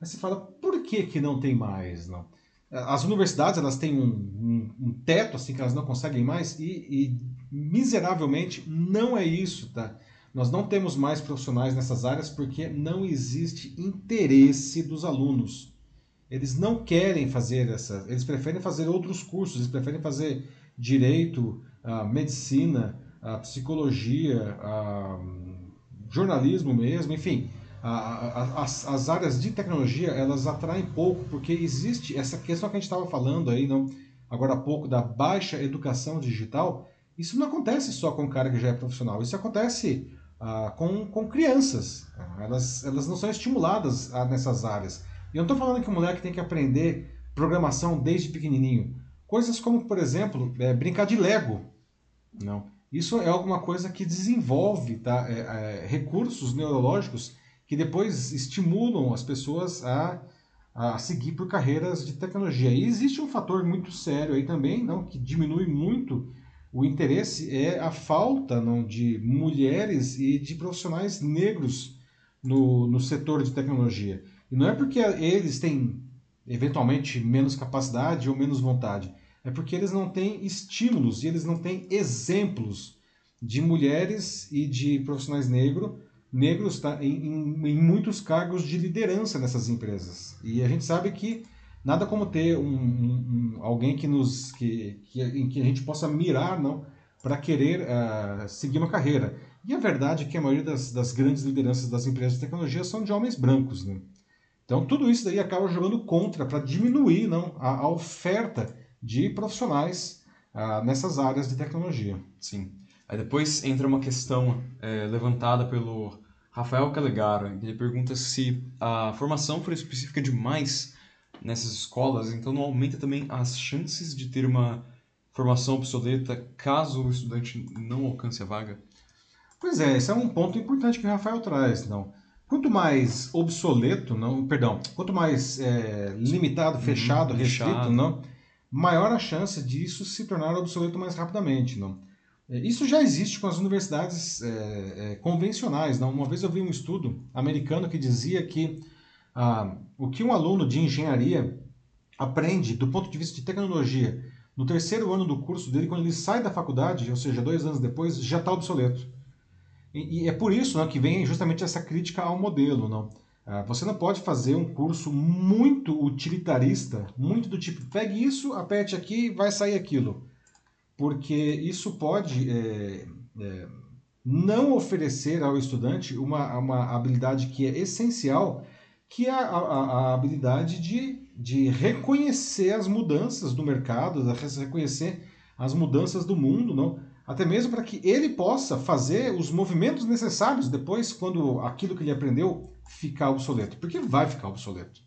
Aí você fala, por que, que não tem mais, não? As universidades elas têm um, um, um teto assim que elas não conseguem mais e, e miseravelmente não é isso, tá? Nós não temos mais profissionais nessas áreas porque não existe interesse dos alunos. Eles não querem fazer essa, eles preferem fazer outros cursos, eles preferem fazer direito, ah, medicina, ah, psicologia, ah, jornalismo mesmo, enfim. A- a- as, as áreas de tecnologia elas atraem pouco porque existe essa questão que a gente estava falando aí não agora há pouco da baixa educação digital. Isso não acontece só com o cara que já é profissional isso acontece ah, com, com crianças. Elas, elas não são estimuladas ah, nessas áreas. E eu não estou falando que o moleque tem que aprender programação desde pequenininho. Coisas como por exemplo é, brincar de Lego não isso é alguma coisa que desenvolve tá, é, é, recursos neurológicos que depois estimulam as pessoas a, a seguir por carreiras de tecnologia. E existe um fator muito sério aí também, não, que diminui muito o interesse, é a falta não, de mulheres e de profissionais negros no, no setor de tecnologia. E não é porque eles têm eventualmente menos capacidade ou menos vontade, é porque eles não têm estímulos e eles não têm exemplos de mulheres e de profissionais negros negros tá, em, em, em, muitos cargos de liderança nessas empresas. E a gente sabe que nada como ter um, um, um alguém que nos que, que, em que a gente possa mirar não para querer uh, seguir uma carreira. E a verdade é que a maioria das, das, grandes lideranças das empresas de tecnologia são de homens brancos. Né? Então tudo isso daí acaba jogando contra para diminuir não, a, a, oferta de profissionais uh, nessas áreas de tecnologia. Sim. Aí depois entra uma questão é, levantada pelo Rafael Calegaro, ele pergunta se a formação for específica demais nessas escolas, então não aumenta também as chances de ter uma formação obsoleta caso o estudante não alcance a vaga? Pois é, esse é um ponto importante que o Rafael traz, não. Quanto mais obsoleto, não, perdão, quanto mais é, limitado, fechado, uhum, restrito, fechado. não, maior a chance disso se tornar obsoleto mais rapidamente, não. Isso já existe com as universidades é, é, convencionais. Não? Uma vez eu vi um estudo americano que dizia que ah, o que um aluno de engenharia aprende do ponto de vista de tecnologia no terceiro ano do curso dele, quando ele sai da faculdade, ou seja, dois anos depois, já está obsoleto. E, e, é por isso né, que vem justamente essa crítica ao modelo. Não? Ah, você não pode fazer um curso muito utilitarista, muito do tipo, pegue isso, aperte aqui, vai sair aquilo. Porque isso pode é, é, não oferecer ao estudante uma, uma habilidade que é essencial, que é a, a, a habilidade de, de reconhecer as mudanças do mercado, reconhecer as mudanças do mundo, não? até mesmo para que ele possa fazer os movimentos necessários depois, quando aquilo que ele aprendeu ficar obsoleto. Porque vai ficar obsoleto.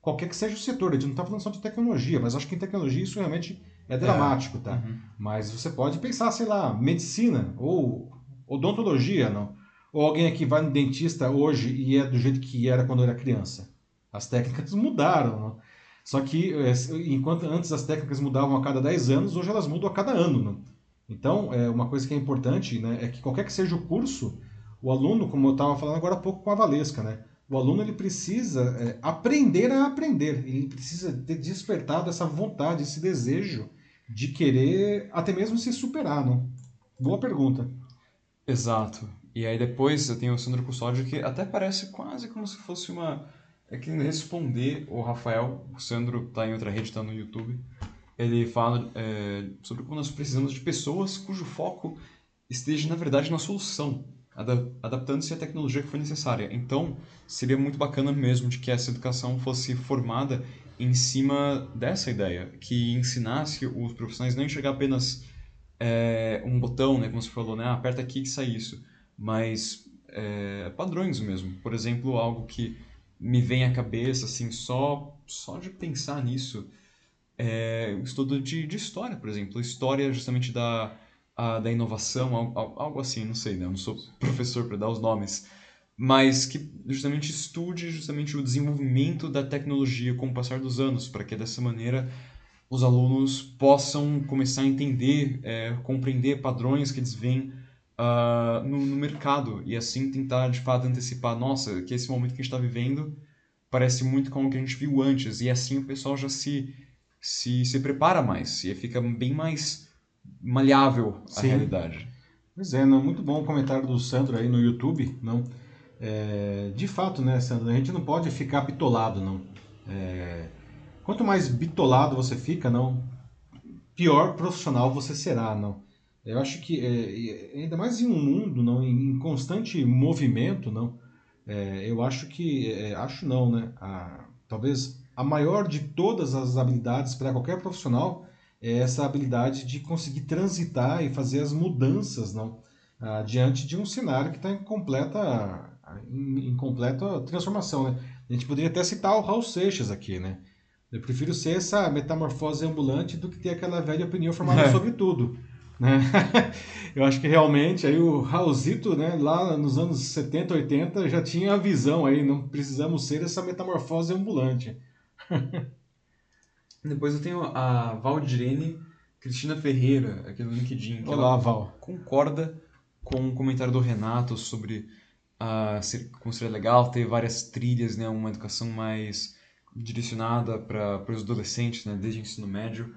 Qualquer que seja o setor, a gente não está falando só de tecnologia, mas acho que em tecnologia isso realmente é dramático, tá? Uhum. Mas você pode pensar, sei lá, medicina ou odontologia, não? Ou alguém aqui vai no dentista hoje e é do jeito que era quando era criança. As técnicas mudaram, não? Só que é, enquanto antes as técnicas mudavam a cada 10 anos, hoje elas mudam a cada ano, não? Então, é uma coisa que é importante, né, é que qualquer que seja o curso, o aluno, como eu estava falando agora há pouco com a Valesca, né, o aluno ele precisa é, aprender a aprender, ele precisa ter despertado essa vontade, esse desejo de querer até mesmo se superar, não? Boa pergunta. Exato. E aí depois eu tenho o Sandro Custódio que até parece quase como se fosse uma... É que responder o Rafael, o Sandro está em outra rede, está no YouTube, ele fala é, sobre como nós precisamos de pessoas cujo foco esteja, na verdade, na solução, adaptando-se à tecnologia que for necessária. Então, seria muito bacana mesmo de que essa educação fosse formada em cima dessa ideia, que ensinasse os profissionais não enxergar apenas é, um botão, né, como você falou, né, ah, aperta aqui que sai isso, mas é, padrões mesmo. Por exemplo, algo que me vem à cabeça, assim, só, só de pensar nisso, é, estudo de, de história, por exemplo. História justamente da, da inovação, algo, algo assim, não sei, né? Eu não sou professor para dar os nomes. Mas que justamente estude justamente o desenvolvimento da tecnologia com o passar dos anos, para que dessa maneira os alunos possam começar a entender, é, compreender padrões que eles veem uh, no, no, mercado e assim tentar de fato antecipar, nossa, que esse momento que a gente está vivendo parece muito com o que a gente viu antes e assim o pessoal já se se, se prepara mais e fica bem mais maleável a Sim. realidade. Pois é, não, muito bom o comentário do Sandro aí no YouTube, não? É, de fato, né, Sandro, a gente não pode ficar bitolado, não. É, quanto mais bitolado você fica, não, pior profissional você será, não. Eu acho que é, ainda mais em um mundo, não, em, constante movimento, não. É, eu acho que, é, acho não, né? A, talvez a maior de todas as habilidades para qualquer profissional é essa habilidade de conseguir transitar e fazer as mudanças não, ah, diante de um cenário que está em completa, em, em, completa transformação. Né? A gente poderia até citar o Raul Seixas aqui. Né? Eu prefiro ser essa metamorfose ambulante do que ter aquela velha opinião formada é. sobre tudo. Né? Eu acho que realmente aí o Raulzito, né, lá nos anos 70, 80, já tinha a visão aí, não precisamos ser essa metamorfose ambulante. Depois eu tenho a Valdirene Cristina Ferreira, aqui no LinkedIn, que Olá, ela Val. concorda com o comentário do Renato sobre a ser, como seria legal ter várias trilhas, né, uma educação mais direcionada para os adolescentes, né, desde o ensino médio.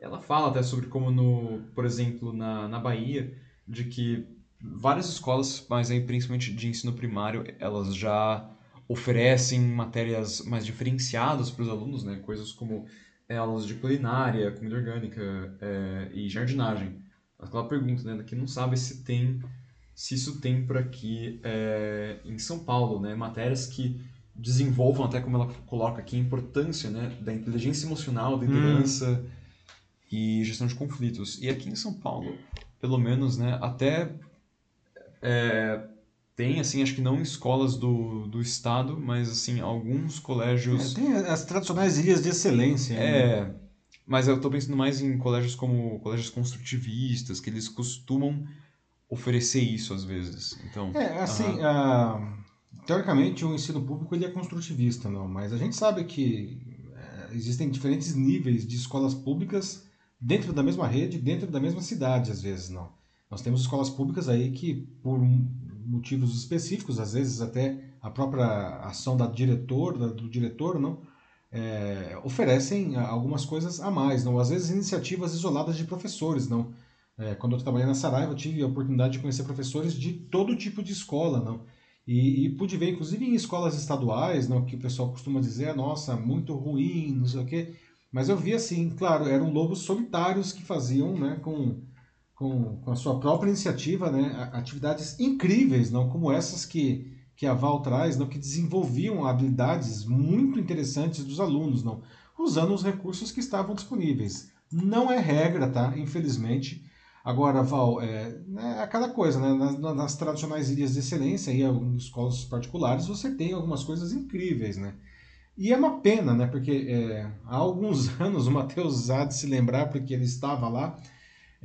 Ela fala até sobre como, no, por exemplo, na, na Bahia, de que várias escolas, mas aí principalmente de ensino primário, elas já oferecem matérias mais diferenciadas para os alunos, né? coisas como é, aulas de culinária, comida orgânica é, e jardinagem. Aquela pergunta, né, que não sabe se tem, se isso tem por aqui é, em São Paulo, né, matérias que desenvolvam até como ela coloca aqui a importância, né, da inteligência emocional, da liderança hum. e gestão de conflitos. E aqui em São Paulo, pelo menos, né, até é, tem, assim, acho que não escolas do, do estado, mas, assim, alguns colégios... É, tem as tradicionais ilhas de excelência. É, né? mas eu estou pensando mais em colégios como colégios construtivistas, que eles costumam oferecer isso às vezes. Então, é, assim, uh, teoricamente o ensino público ele é construtivista, não, mas a gente sabe que é, existem diferentes níveis de escolas públicas dentro da mesma rede, dentro da mesma cidade, às vezes, não. Nós temos escolas públicas aí que, por motivos específicos, às vezes até a própria ação da diretor, da, do diretor, não, é, oferecem algumas coisas a mais, não? Às vezes iniciativas isoladas de professores, não? É, quando eu trabalhei na Saraiva, eu tive a oportunidade de conhecer professores de todo tipo de escola, não? E, e, pude ver, inclusive em escolas estaduais, não, que o pessoal costuma dizer, nossa, muito ruim, não sei o quê. Mas eu vi assim, claro, eram lobos solitários que faziam, né, com, com, com a sua própria iniciativa, né, atividades incríveis, não como essas que, que a Val traz, não, que desenvolviam habilidades muito interessantes dos alunos, não, usando os recursos que estavam disponíveis. Não é regra, tá? Infelizmente. Agora, Val, é, é aquela coisa, né? Nas, nas, tradicionais ilhas de excelência e em escolas particulares, você tem algumas coisas incríveis, né? E é uma pena, né? Porque é, há alguns anos o Matheus há de se lembrar, porque ele estava lá.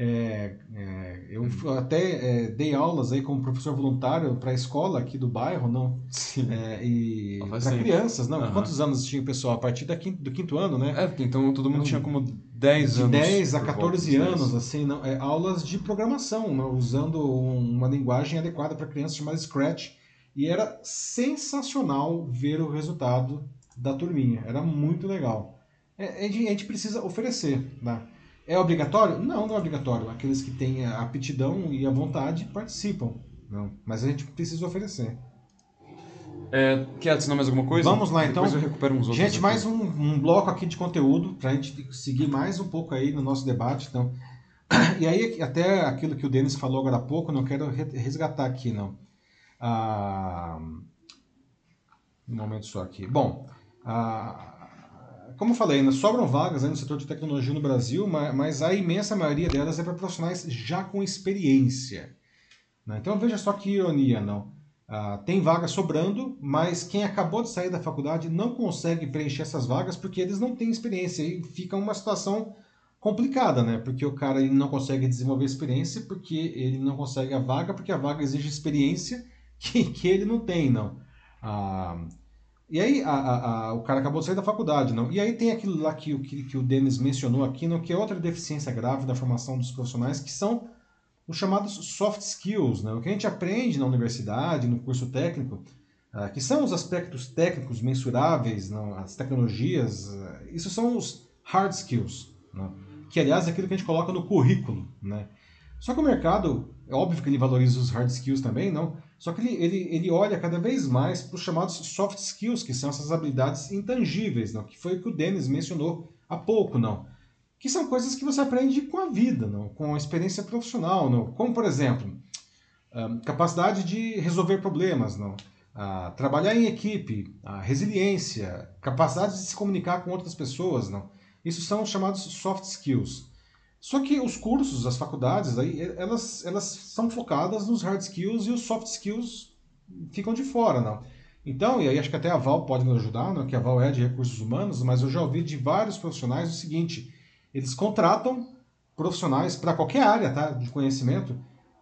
É, é, eu até é, dei aulas aí como professor voluntário para a escola aqui do bairro, não? Sim. É, e para crianças, não? Uhum. Quantos anos tinha o pessoal? A partir da quinto, do quinto ano, né? É, então todo mundo tinha como 10 de anos. 10 a 14 anos, assim, não, é, aulas de programação, não, usando um, uma linguagem adequada para crianças chamada Scratch. E era sensacional ver o resultado da turminha. Era muito legal. A gente precisa oferecer. Né? É obrigatório? Não, não é obrigatório. Aqueles que têm a aptidão e a vontade participam. Não. Mas a gente precisa oferecer. É, quer adicionar mais alguma coisa? Vamos lá então. Depois eu recupero uns outros. Gente, aqui. mais um, um, bloco aqui de conteúdo para a gente seguir mais um pouco aí no nosso debate. Então, e aí até aquilo que o Denis falou agora há pouco, não quero resgatar aqui não. Ah, um momento só aqui. Bom, ah, como eu falei, ainda sobram vagas no setor de tecnologia no Brasil, mas a imensa maioria delas é para profissionais já com experiência. Né? Então veja só que ironia, não. Uh, tem vaga sobrando, mas quem acabou de sair da faculdade não consegue preencher essas vagas porque eles não têm experiência e fica uma situação complicada, né? Porque o cara ele não consegue desenvolver experiência porque ele não consegue a vaga, porque a vaga exige experiência que, que ele não tem, não. Uh, e aí a, a, a, o cara acabou de sair da faculdade, não? E aí tem aquilo lá que, que, que o Denis mencionou aqui, não? Que é outra deficiência grave da formação dos profissionais, que são os chamados soft skills, né? o que a gente aprende na universidade, no curso técnico, uh, que são os aspectos técnicos mensuráveis, não? as tecnologias, uh, isso são os hard skills, né? que aliás é aquilo que a gente coloca no currículo. Né? Só que o mercado, é óbvio que ele valoriza os hard skills também, não? Só que ele, ele, ele olha cada vez mais para os chamados soft skills, que são essas habilidades intangíveis, não? que foi o que o Denis mencionou há pouco, não? que são coisas que você aprende com a vida, não? com a experiência profissional, não? como, por exemplo, capacidade de resolver problemas, não? trabalhar em equipe, resiliência, capacidade de se comunicar com outras pessoas. Não? Isso são chamados soft skills. Só que os cursos, as faculdades, aí, elas, elas são focadas nos hard skills e os soft skills ficam de fora. Não? Então, e aí acho que até a Val pode nos ajudar, não? que a Val é de recursos humanos, mas eu já ouvi de vários profissionais o seguinte eles contratam profissionais para qualquer área tá, de conhecimento,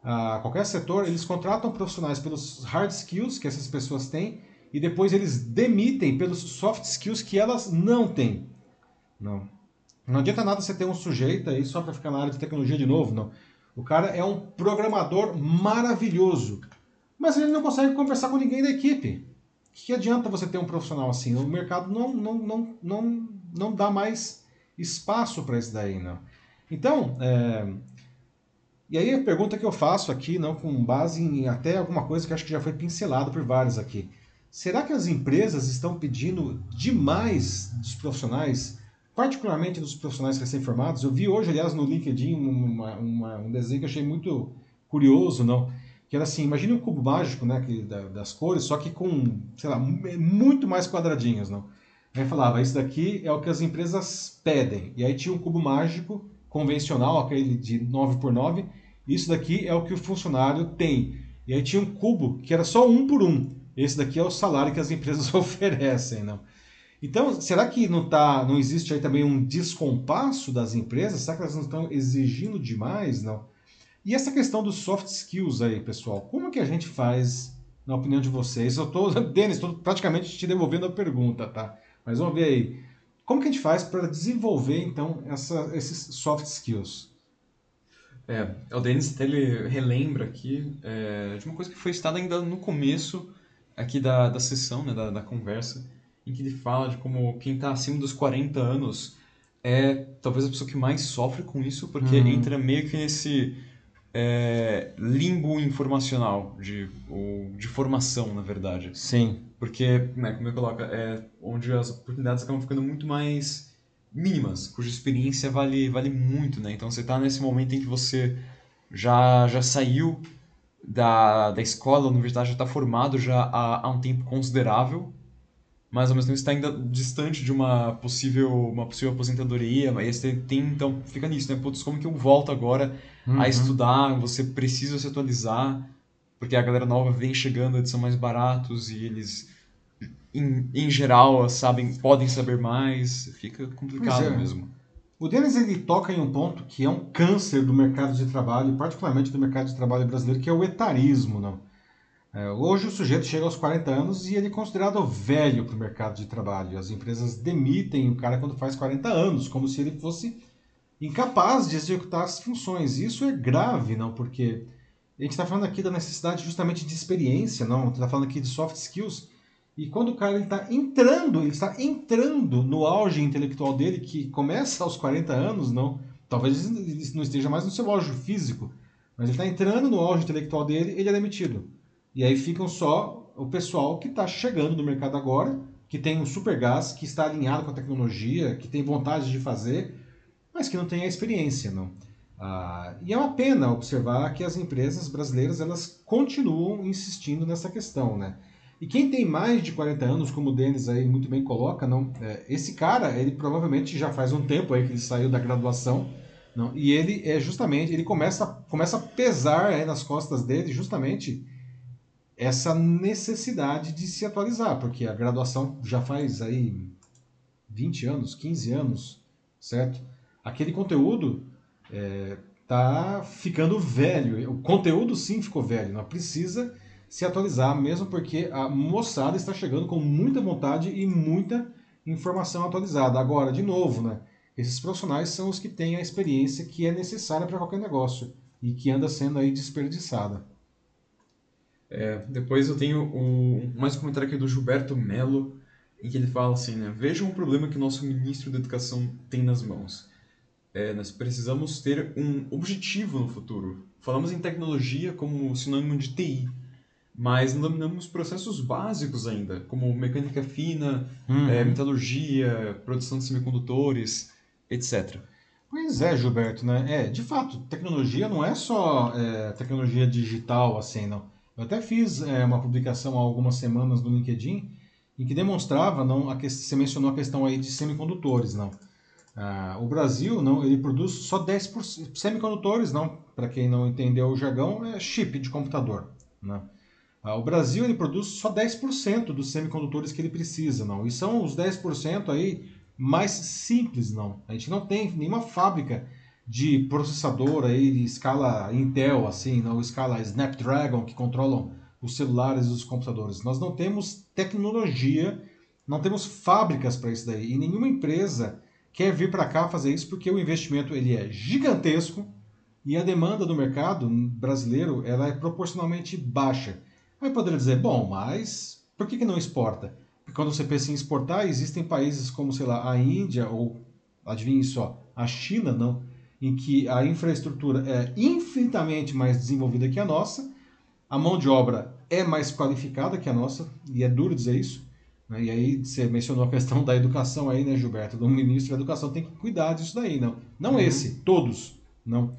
uh, qualquer setor, eles contratam profissionais pelos hard skills que essas pessoas têm e depois eles demitem pelos soft skills que elas não têm. Não. Não adianta nada você ter um sujeito aí só para ficar na área de tecnologia de novo, não. O cara é um programador maravilhoso, mas ele não consegue conversar com ninguém da equipe. O que adianta você ter um profissional assim? O mercado não, não, não, não, não dá mais espaço para isso daí, não. Então, é... e aí a pergunta que eu faço aqui, não com base em até alguma coisa que acho que já foi pincelado por vários aqui. Será que as empresas estão pedindo demais dos profissionais, particularmente dos profissionais recém-formados? Eu vi hoje, aliás, no LinkedIn uma, uma, um desenho que eu achei muito curioso, não? Que era assim, imagine um cubo mágico, né, que, das cores, só que com, sei lá, muito mais quadradinhos, não? Aí falava, isso daqui é o que as empresas pedem. E aí tinha um cubo mágico convencional, aquele de 9 por 9 isso daqui é o que o funcionário tem. E aí tinha um cubo que era só um por um. Esse daqui é o salário que as empresas oferecem, não? Então, será que não, tá, não existe aí também um descompasso das empresas? Será que elas não estão exigindo demais, não? E essa questão dos soft skills aí, pessoal, como que a gente faz, na opinião de vocês? Eu estou, Denis, estou praticamente te devolvendo a pergunta, tá? Mas vamos ver aí. Como que a gente faz para desenvolver, então, essa, esses soft skills? É, o Denis ele relembra aqui é, de uma coisa que foi citada ainda no começo aqui da, da sessão, né, da, da conversa, em que ele fala de como quem está acima dos 40 anos é talvez a pessoa que mais sofre com isso, porque Uhum. entra meio que nesse é, limbo informacional, de, ou de formação, na verdade. Sim. Porque, né, como eu coloco, é onde as oportunidades acabam ficando muito mais mínimas, cuja experiência vale, vale muito, né? Então você está nesse momento em que você já, já saiu da, da escola, da universidade, já está formado já há, há um tempo considerável, mas ao mesmo tempo está ainda distante de uma possível, uma possível aposentadoria, mas você tem, então, fica nisso, né? Putz, como que eu volto agora Uhum. a estudar? Você precisa se atualizar, porque a galera nova vem chegando, eles são mais baratos e eles, em, em geral, sabem, podem saber mais, fica complicado é. mesmo. O Denis ele toca em um ponto que é um câncer do mercado de trabalho, particularmente do mercado de trabalho brasileiro, que é o etarismo. Não? É, hoje o sujeito chega aos 40 anos e ele é considerado velho para o mercado de trabalho. As empresas demitem o cara quando faz 40 anos, como se ele fosse incapaz de executar as funções. Isso é grave, não? Porque a gente está falando aqui da necessidade justamente de experiência, não? Está falando aqui de soft skills. E quando o cara está entrando, ele está entrando no auge intelectual dele, que começa aos 40 anos, não? Talvez ele não esteja mais no seu auge físico, mas ele está entrando no auge intelectual dele, ele é demitido. E aí ficam só o pessoal que está chegando no mercado agora, que tem um super gás, que está alinhado com a tecnologia, que tem vontade de fazer, mas que não tem a experiência, não? Ah, e é uma pena observar que as empresas brasileiras elas continuam insistindo nessa questão, né? E quem tem mais de 40 anos, como o Denis aí muito bem coloca, não, é, esse cara, ele provavelmente já faz um tempo aí que ele saiu da graduação, não, e ele é justamente, ele começa, começa a pesar nas costas dele justamente essa necessidade de se atualizar, porque a graduação já faz aí 20 anos, 15 anos, certo? Aquele conteúdo é, tá ficando velho. O conteúdo sim ficou velho, não precisa se atualizar, mesmo porque a moçada está chegando com muita vontade e muita informação atualizada. Agora, de novo, né? Esses profissionais são os que têm a experiência que é necessária para qualquer negócio e que anda sendo aí desperdiçada. É, depois eu tenho o, mais um comentário aqui do Gilberto Melo, em que ele fala assim, né? Vejam o problema que o nosso ministro da Educação tem nas mãos. É, nós precisamos ter um objetivo no futuro. Falamos em tecnologia como sinônimo de TI, mas não dominamos processos básicos ainda, como mecânica fina, Uhum. é, metalurgia, produção de semicondutores, etc. Pois é, Gilberto, né? É, de fato, tecnologia não é só é, tecnologia digital, assim, não. Eu até fiz é, uma publicação há algumas semanas no LinkedIn em que demonstrava, não, a que, você mencionou a questão aí de semicondutores, não. Ah, o Brasil, não, ele produz só 10% semicondutores, não, para quem não entendeu o jargão, é chip de computador, né? Ah, o Brasil ele produz só 10% dos semicondutores que ele precisa, não. E são os 10% aí mais simples, não. A gente não tem nenhuma fábrica de processador aí de escala Intel, assim, não, escala Snapdragon, que controlam os celulares e os computadores. Nós não temos tecnologia, não temos fábricas para isso daí. E nenhuma empresa quer vir para cá fazer isso porque o investimento ele é gigantesco e a demanda do mercado brasileiro ela é proporcionalmente baixa. Aí poderia dizer, bom, mas por que, que não exporta? Porque quando você pensa em exportar, existem países como, sei lá, a Índia ou, adivinhe só, a China, não, em que a infraestrutura é infinitamente mais desenvolvida que a nossa, a mão de obra é mais qualificada que a nossa, e é duro dizer isso. né? E aí você mencionou a questão da educação aí, né, Gilberto? Do ministro da educação tem que cuidar disso daí, não. Não Uhum. esse, todos, não.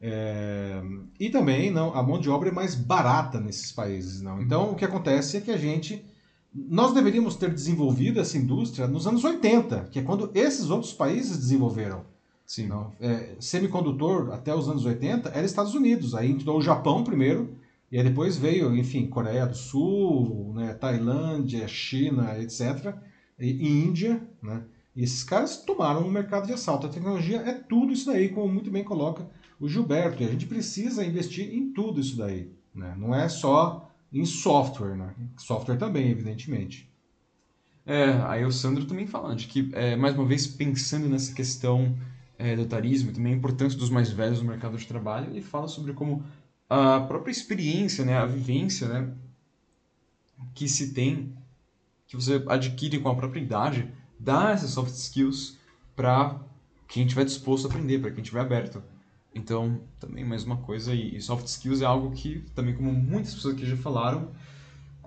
É, E também não, a mão de obra é mais barata nesses países, não. Então o que acontece é que a gente nós deveríamos ter desenvolvido essa indústria nos anos 80, que é quando esses outros países desenvolveram. Sim. Não, é, semicondutor até os anos 80 era Estados Unidos, aí entrou o Japão primeiro, e aí depois veio, enfim, Coreia do Sul, né, Tailândia, China, etc., e, e Índia, né? E esses caras tomaram o mercado de assalto. A tecnologia é tudo isso daí, como muito bem coloca o Gilberto, e a gente precisa investir em tudo isso daí, né? Não é só em software, né? Software também, evidentemente. É, aí o Sandro também falando de que, é, mais uma vez, pensando nessa questão é, do etarismo e também a importância dos mais velhos no mercado de trabalho, ele fala sobre como a própria experiência, né, a vivência, né, que se tem, que você adquire com a própria idade, dá essas soft skills para quem estiver disposto a aprender, para quem estiver aberto. Então, também mais uma coisa, e soft skills é algo que, também como muitas pessoas aqui já falaram,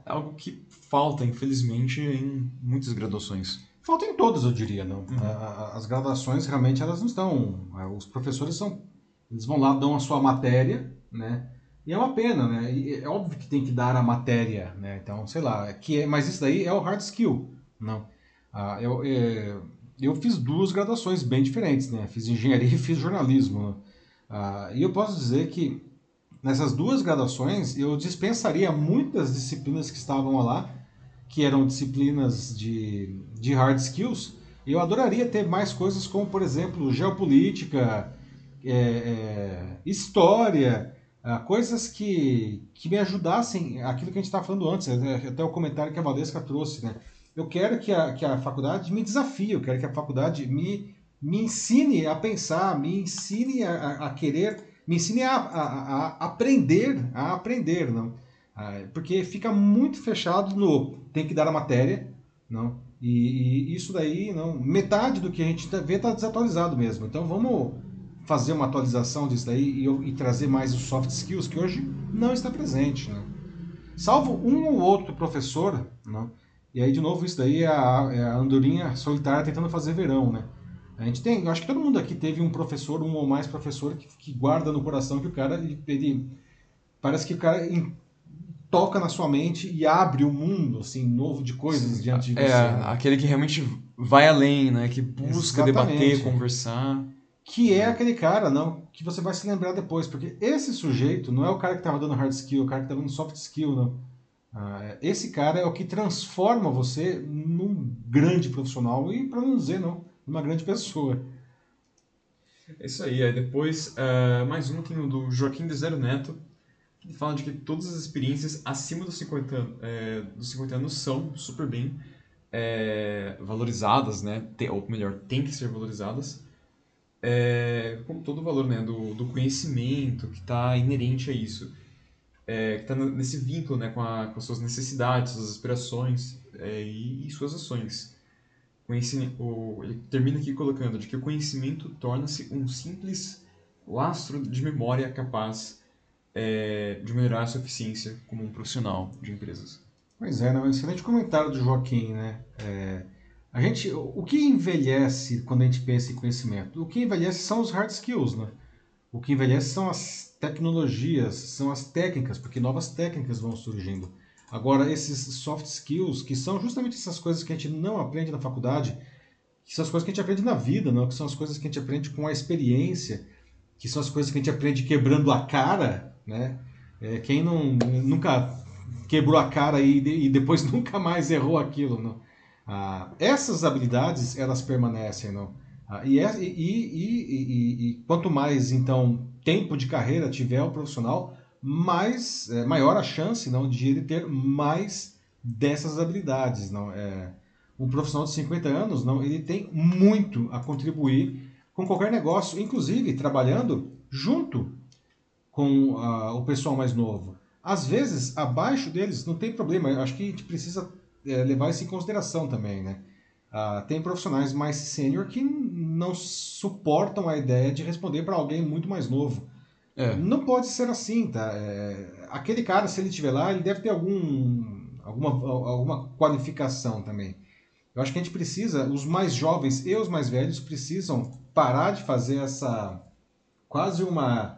é algo que falta, infelizmente, em muitas graduações. Falta em todas, eu diria, não. Uhum. As graduações realmente elas não estão. É, os professores são, eles vão lá dão a sua matéria, né? E é uma pena, né? E é óbvio que tem que dar a matéria, né? Então, sei lá, que é, mas isso daí é o hard skill, não? Ah, eu, é, eu fiz duas graduações bem diferentes, né? Fiz engenharia e fiz jornalismo. Né? Ah, e eu posso dizer que nessas duas graduações eu dispensaria muitas disciplinas que estavam lá, que eram disciplinas de, de hard skills. Eu adoraria ter mais coisas como, por exemplo, geopolítica, é, é, história, ah, coisas que, que me ajudassem, aquilo que a gente estava falando antes, até o comentário que a Valesca trouxe, né? Eu quero que a, que a faculdade me desafie, eu quero que a faculdade me, me ensine a pensar, me ensine a, a querer, me ensine a, a, a, aprender, a aprender, não? Ah, porque fica muito fechado no tem que dar a matéria, não? E, e isso daí, não, metade do que a gente tá, vê está desatualizado mesmo. Então vamos fazer uma atualização disso daí e, e, trazer mais os soft skills que hoje não está presente, né? Salvo um ou outro professor, não? E aí, de novo, isso daí é a, é a andorinha solitária tentando fazer verão, né? A gente tem, acho que todo mundo aqui teve um professor, um ou mais professor, que, que guarda no coração que o cara, ele, ele parece que o cara toca na sua mente e abre o um mundo, assim, novo de coisas diante de é, você. É, né? aquele que realmente vai além, né? Que busca Exatamente. debater, conversar. Que é aquele cara, não, que você vai se lembrar depois, porque esse sujeito não é o cara que estava dando hard skill, o cara que estava dando soft skill, não. Ah, esse cara é o que transforma você num grande profissional e, para não dizer, não, numa grande pessoa. É isso aí. aí depois, uh, mais um tem o do Joaquim de Zero Neto, fala de que todas as experiências acima dos 50, é, dos 50 anos são super bem é, valorizadas, né? ou melhor, tem que ser valorizadas. É, como todo o valor né? do, do conhecimento que está inerente a isso é, que está nesse vínculo né, com, a, com as suas necessidades, suas aspirações é, e, e, suas ações. O, ele termina aqui colocando de que o conhecimento torna-se um simples lastro de memória capaz é, de melhorar a sua eficiência como um profissional de empresas. Pois é, né? um excelente comentário do Joaquim, né? É, a gente, o que envelhece quando a gente pensa em conhecimento? O que envelhece são os hard skills, né? O que envelhece são as tecnologias, são as técnicas, porque novas técnicas vão surgindo. Agora, esses soft skills, que são justamente essas coisas que a gente não aprende na faculdade, que são as coisas que a gente aprende na vida, não? que são as coisas que a gente aprende com a experiência, que são as coisas que a gente aprende quebrando a cara, né? É, quem não, nunca quebrou a cara e, e depois nunca mais errou aquilo, não? Ah, essas habilidades, elas permanecem, não? Ah, e, e, e, e, quanto mais, então, tempo de carreira tiver o profissional, mais é, maior a chance não de ele ter mais dessas habilidades. Não é um profissional de 50 anos, não, ele tem muito a contribuir com qualquer negócio, inclusive trabalhando junto com uh, o pessoal mais novo. Às vezes, abaixo deles não tem problema. Eu acho que a gente precisa é, levar isso em consideração também, né? Uh, tem profissionais mais sênior que não suportam a ideia de responder para alguém muito mais novo. É. Não pode ser assim, tá? É, aquele cara, se ele estiver lá, ele deve ter algum, alguma, alguma qualificação também. Eu acho que a gente precisa, os mais jovens e os mais velhos precisam parar de fazer essa quase uma,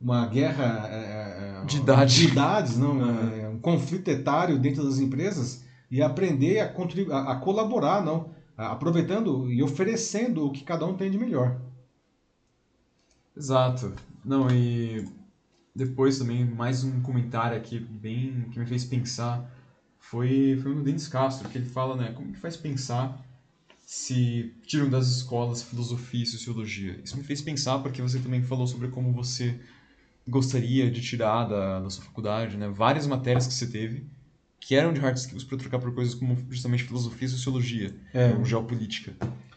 uma guerra é, é de, idade. de idades, não? É. um conflito etário dentro das empresas e aprender a, a, a colaborar, não? aproveitando e oferecendo o que cada um tem de melhor. Exato. Não, e depois também mais um comentário aqui bem que me fez pensar foi foi no Denis Castro, que ele fala, né, como que faz pensar se tiram das escolas filosofia e sociologia. Isso me fez pensar porque você também falou sobre como você gostaria de tirar da, da sua faculdade, né, várias matérias que você teve que eram de hard skills para trocar por coisas como justamente filosofia e sociologia, é. ou geopolítica.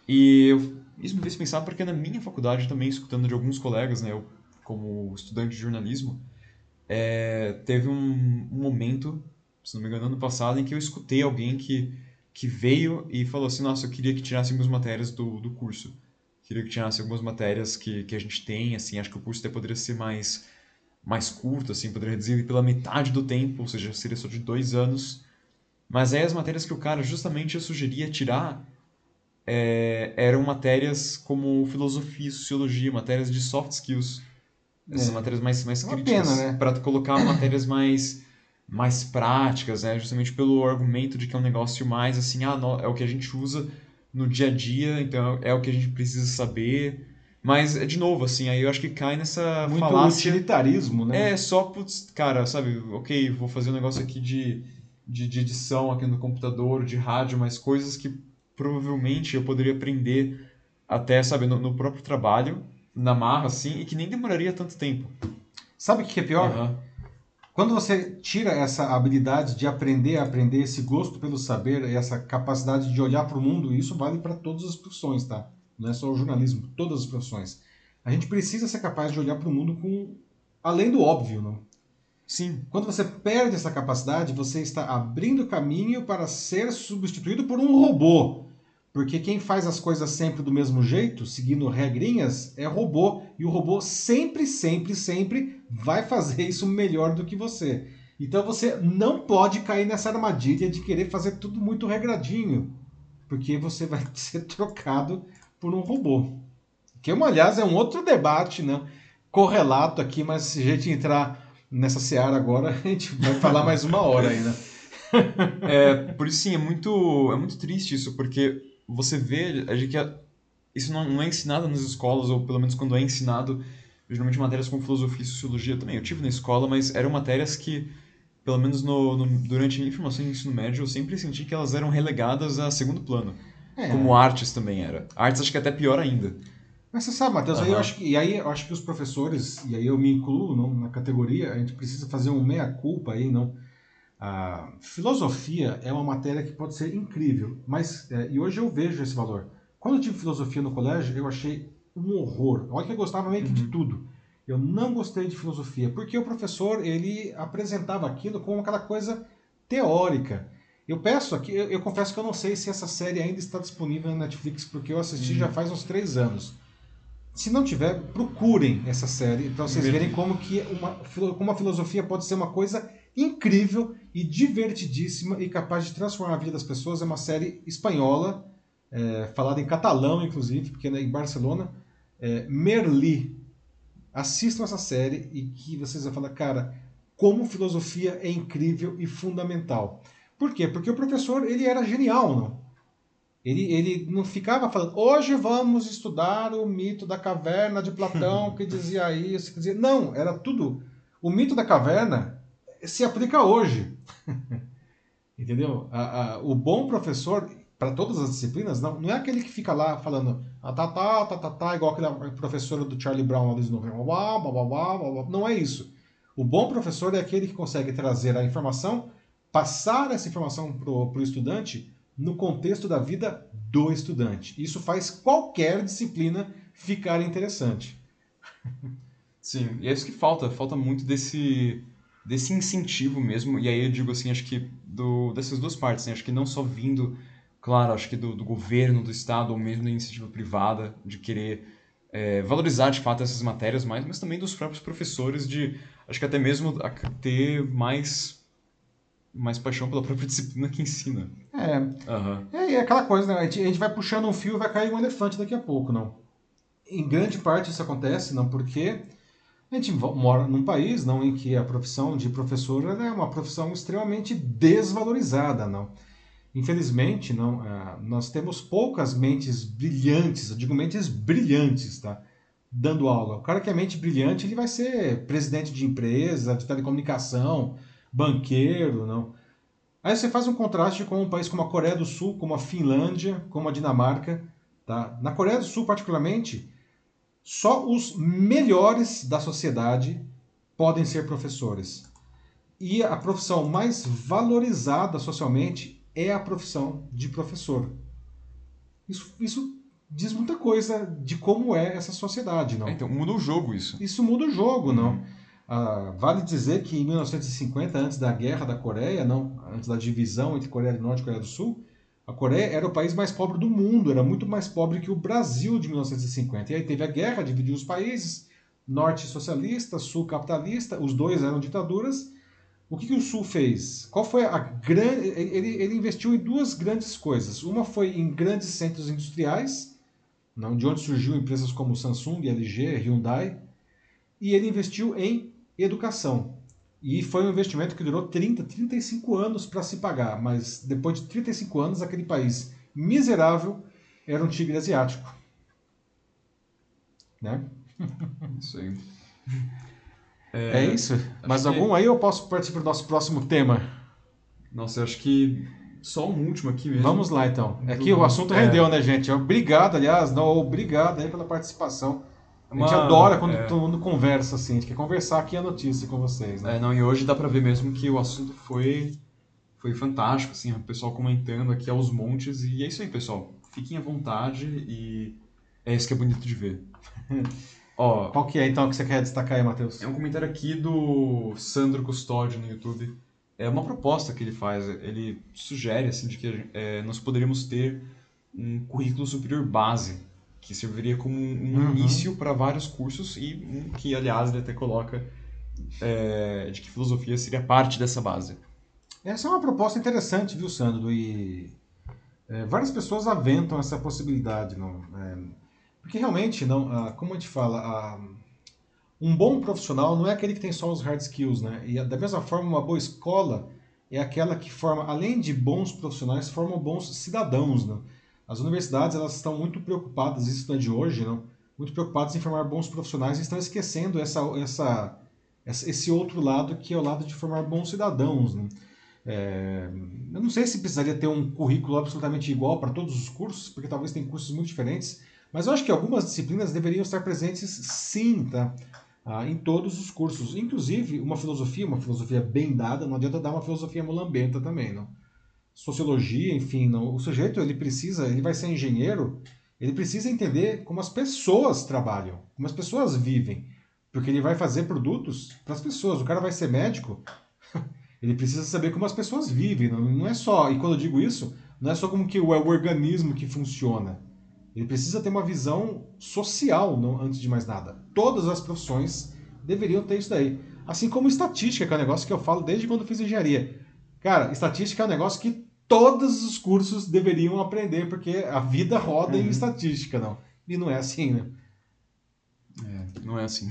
E eu, isso me fez pensar porque na minha faculdade também, escutando de alguns colegas, né, eu como estudante de jornalismo, é, teve um, um, momento, se não me engano, ano passado, em que eu escutei alguém que que veio e falou assim, nossa, eu queria que tirasse algumas matérias do, do curso. Queria que tirasse algumas matérias que, que a gente tem, assim, acho que o curso até poderia ser mais, mais curto, assim, poderia reduzir pela metade do tempo, ou seja, seria só de dois anos. Mas aí as matérias que o cara justamente sugeria tirar é, eram matérias como filosofia sociologia, matérias de soft skills. Essas É. matérias mais, mais É uma críticas. né? Para colocar matérias mais mais práticas, né? Justamente pelo argumento de que é um negócio mais assim, ah, não, é o que a gente usa no dia a dia, então é o que a gente precisa saber. Mas, de novo, assim, aí eu acho que cai nessa Muito falácia. utilitarismo, né? É, só, putz, cara, sabe, ok, vou fazer um negócio aqui de, de, de edição aqui no computador, de rádio, mas coisas que provavelmente eu poderia aprender até, sabe, no, no próprio trabalho, na marra, assim, e que nem demoraria tanto tempo. Sabe o que é pior? Aham. Quando você tira essa habilidade de aprender a aprender, esse gosto pelo saber, essa capacidade de olhar para o mundo, isso vale para todas as profissões, tá? Não é só o jornalismo, todas as profissões. A gente precisa ser capaz de olhar para o mundo com além do óbvio, não? Sim, Quando você perde essa capacidade, você está abrindo caminho para ser substituído por um robô. Porque quem faz as coisas sempre do mesmo jeito, seguindo regrinhas, é robô. E o robô sempre, sempre, sempre vai fazer isso melhor do que você. Então você não pode cair nessa armadilha de querer fazer tudo muito regradinho. Porque você vai ser trocado por um robô. Que, aliás, é um outro debate, né? correlato aqui, mas se a gente entrar nessa seara agora, a gente vai falar mais uma hora ainda. É, por isso sim, é muito, é muito triste isso, porque você vê a gente isso não, não é ensinado nas escolas, ou pelo menos quando é ensinado, geralmente matérias como filosofia e sociologia também. Eu tive na escola, mas eram matérias que, pelo menos no, no- durante a minha formação em ensino médio, eu sempre senti que elas eram relegadas a segundo plano. É, Como artes também era. Artes acho que é até pior ainda. Mas você sabe, Matheus, aí eu acho que, e aí eu acho que os professores, e aí eu me incluo não, na categoria, a gente precisa fazer um meia-culpa aí, não. A filosofia é uma matéria que pode ser incrível, mas, é, e hoje eu vejo esse valor. Quando eu tive filosofia no colégio, eu achei um horror. Olha que eu gostava meio que de tudo. Eu não gostei de filosofia, porque o professor, ele apresentava aquilo como aquela coisa teórica. Eu peço aqui, eu, eu confesso que eu não sei se essa série ainda está disponível na Netflix, porque eu assisti já faz uns três anos. Se não tiver, procurem essa série para vocês verem como que uma, como a filosofia pode ser uma coisa incrível e divertidíssima e capaz de transformar a vida das pessoas. É uma série espanhola, é, falada em catalão, inclusive, porque é em Barcelona. É, Merli. Assistam essa série e que vocês vão falar, cara, como filosofia é incrível e fundamental. Por quê? Porque o professor ele era genial, não? Ele, ele não ficava falando, hoje vamos estudar o mito da caverna de Platão, que dizia isso, que dizia. Não, era tudo. O mito da caverna se aplica hoje. Entendeu? A- a- o bom professor, para todas as disciplinas, não, não é aquele que fica lá falando, ah, tá, tá, tá, tá, tá, igual aquela professora do Charlie Brown lá do Snoopy. Blá, blá, blá, blá, blá, blá. Não é isso. O bom professor é aquele que consegue trazer a informação, passar essa informação para o estudante no contexto da vida do estudante. Isso faz qualquer disciplina ficar interessante. Sim, e é isso que falta, falta muito desse, desse incentivo mesmo, e aí eu digo assim, acho que do, dessas duas partes, né? acho que não só vindo, claro, acho que do, do governo, do Estado, ou mesmo da iniciativa privada, de querer é, valorizar de fato essas matérias mais, mas também dos próprios professores, de, acho que até mesmo ter mais, mais paixão pela própria disciplina que ensina. É, Aham. É, é aquela coisa, né? A gente, a gente vai puxando um fio e vai cair um elefante daqui a pouco, não? Em grande parte isso acontece, não, porque a gente mora num país, não, em que a profissão de professor ela é uma profissão extremamente desvalorizada, não? Infelizmente, não, ah, nós temos poucas mentes brilhantes, eu digo mentes brilhantes, tá? Dando aula. O cara que é mente brilhante, ele vai ser presidente de empresa, de telecomunicação, banqueiro, não? Aí você faz um contraste com um país como a Coreia do Sul, como a Finlândia, como a Dinamarca. Tá? Na Coreia do Sul, particularmente, só os melhores da sociedade podem ser professores. E a profissão mais valorizada socialmente é a profissão de professor. Isso, isso diz muita coisa de como é essa sociedade, não? É, então, muda o jogo isso. Isso muda o jogo, não? Ah, vale dizer que em 1950, antes da Guerra da Coreia, não, antes da divisão entre Coreia do Norte e Coreia do Sul, A Coreia era o país mais pobre do mundo, era muito mais pobre que o Brasil de 1950. E aí teve a guerra, dividiu os países, norte socialista, sul capitalista, os dois eram ditaduras. O que, que o Sul fez? Qual foi a grande. Ele, ele investiu em duas grandes coisas. Uma foi em grandes centros industriais, de onde surgiu empresas como Samsung, LG, Hyundai, e ele investiu em educação. E foi um investimento que durou 30, 35 anos para se pagar, mas depois de 35 anos, aquele país miserável era um tigre asiático. Né? Isso aí. É, é isso? Mas algum que... aí eu posso partir para o nosso próximo tema? Nossa, eu acho que só um último aqui mesmo. Vamos lá então. É que o assunto é. rendeu, né, gente? Obrigado, aliás, não, obrigado aí pela participação. A gente Uma, adora quando é... todo mundo conversa assim, a gente quer conversar aqui a notícia com vocês. Né? É, não, e hoje dá para ver mesmo que o assunto foi, foi fantástico, assim, o pessoal comentando aqui aos montes. E é isso aí, pessoal. Fiquem à vontade e é isso que é bonito de ver. Ó, Qual que é então que você quer destacar aí, Matheus? É um comentário aqui do Sandro Custódio no YouTube. É uma proposta que ele faz. Ele sugere assim de que é, nós poderíamos ter um currículo superior base que serviria como um uhum. início para vários cursos e um que, aliás, ele até coloca é, de que filosofia seria parte dessa base. Essa é uma proposta interessante, viu, Sandro? E é, várias pessoas aventam essa possibilidade. Não? É, porque realmente, não, ah, como a gente fala, ah, um bom profissional não é aquele que tem só os hard skills, né? E da mesma forma, uma boa escola é aquela que forma, além de bons profissionais, forma bons cidadãos, né? As universidades elas estão muito preocupadas, isso não é de hoje, não? Muito preocupadas em formar bons profissionais e estão esquecendo essa, essa, esse outro lado que é o lado de formar bons cidadãos. Né? É, eu não sei se precisaria ter um currículo absolutamente igual para todos os cursos, porque talvez tem cursos muito diferentes, mas eu acho que algumas disciplinas deveriam estar presentes sim, tá? Ah, em todos os cursos. Inclusive, uma filosofia, uma filosofia bem dada, não adianta dar uma filosofia mulambenta também, não? Sociologia, enfim, não. o sujeito ele precisa, ele vai ser engenheiro, ele precisa entender como as pessoas trabalham, como as pessoas vivem, porque ele vai fazer produtos para as pessoas. O cara vai ser médico, ele precisa saber como as pessoas vivem, não, não é só, e quando eu digo isso, não é só como que é o organismo que funciona ele precisa ter uma visão social, não, antes de mais nada. Todas as profissões deveriam ter isso daí. Assim como estatística, que é um negócio que eu falo desde quando fiz engenharia. Cara, estatística é um negócio que todos os cursos deveriam aprender, porque a vida roda uhum. em estatística, não. E não é assim, né? É, não é assim.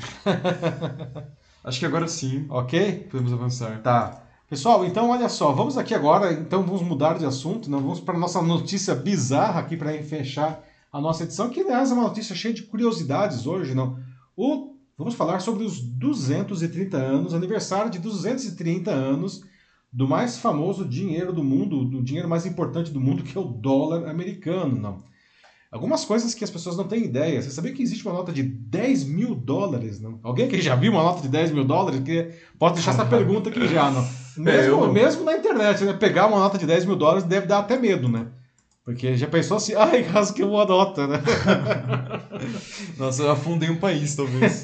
Acho que agora sim. Ok? Podemos avançar. Tá. Pessoal, então olha só, vamos aqui agora, então vamos mudar de assunto, não vamos para nossa notícia bizarra aqui para fechar a nossa edição, que aliás é uma notícia cheia de curiosidades hoje, não? O, vamos falar sobre os 230 anos, aniversário de 230 anos do mais famoso dinheiro do mundo, do dinheiro mais importante do mundo, que é o dólar americano, não? Algumas coisas que as pessoas não têm ideia. Você sabia que existe uma nota de 10 mil dólares? Não? Alguém aqui já viu uma nota de 10 mil dólares? Que pode deixar essa pergunta aqui já, não? Mesmo, é, mesmo na internet, né? Pegar uma nota de 10 mil dólares deve dar até medo, né? Porque já pensou assim, ai, caso que eu uma nota, né? Nossa, eu afundei um país, talvez.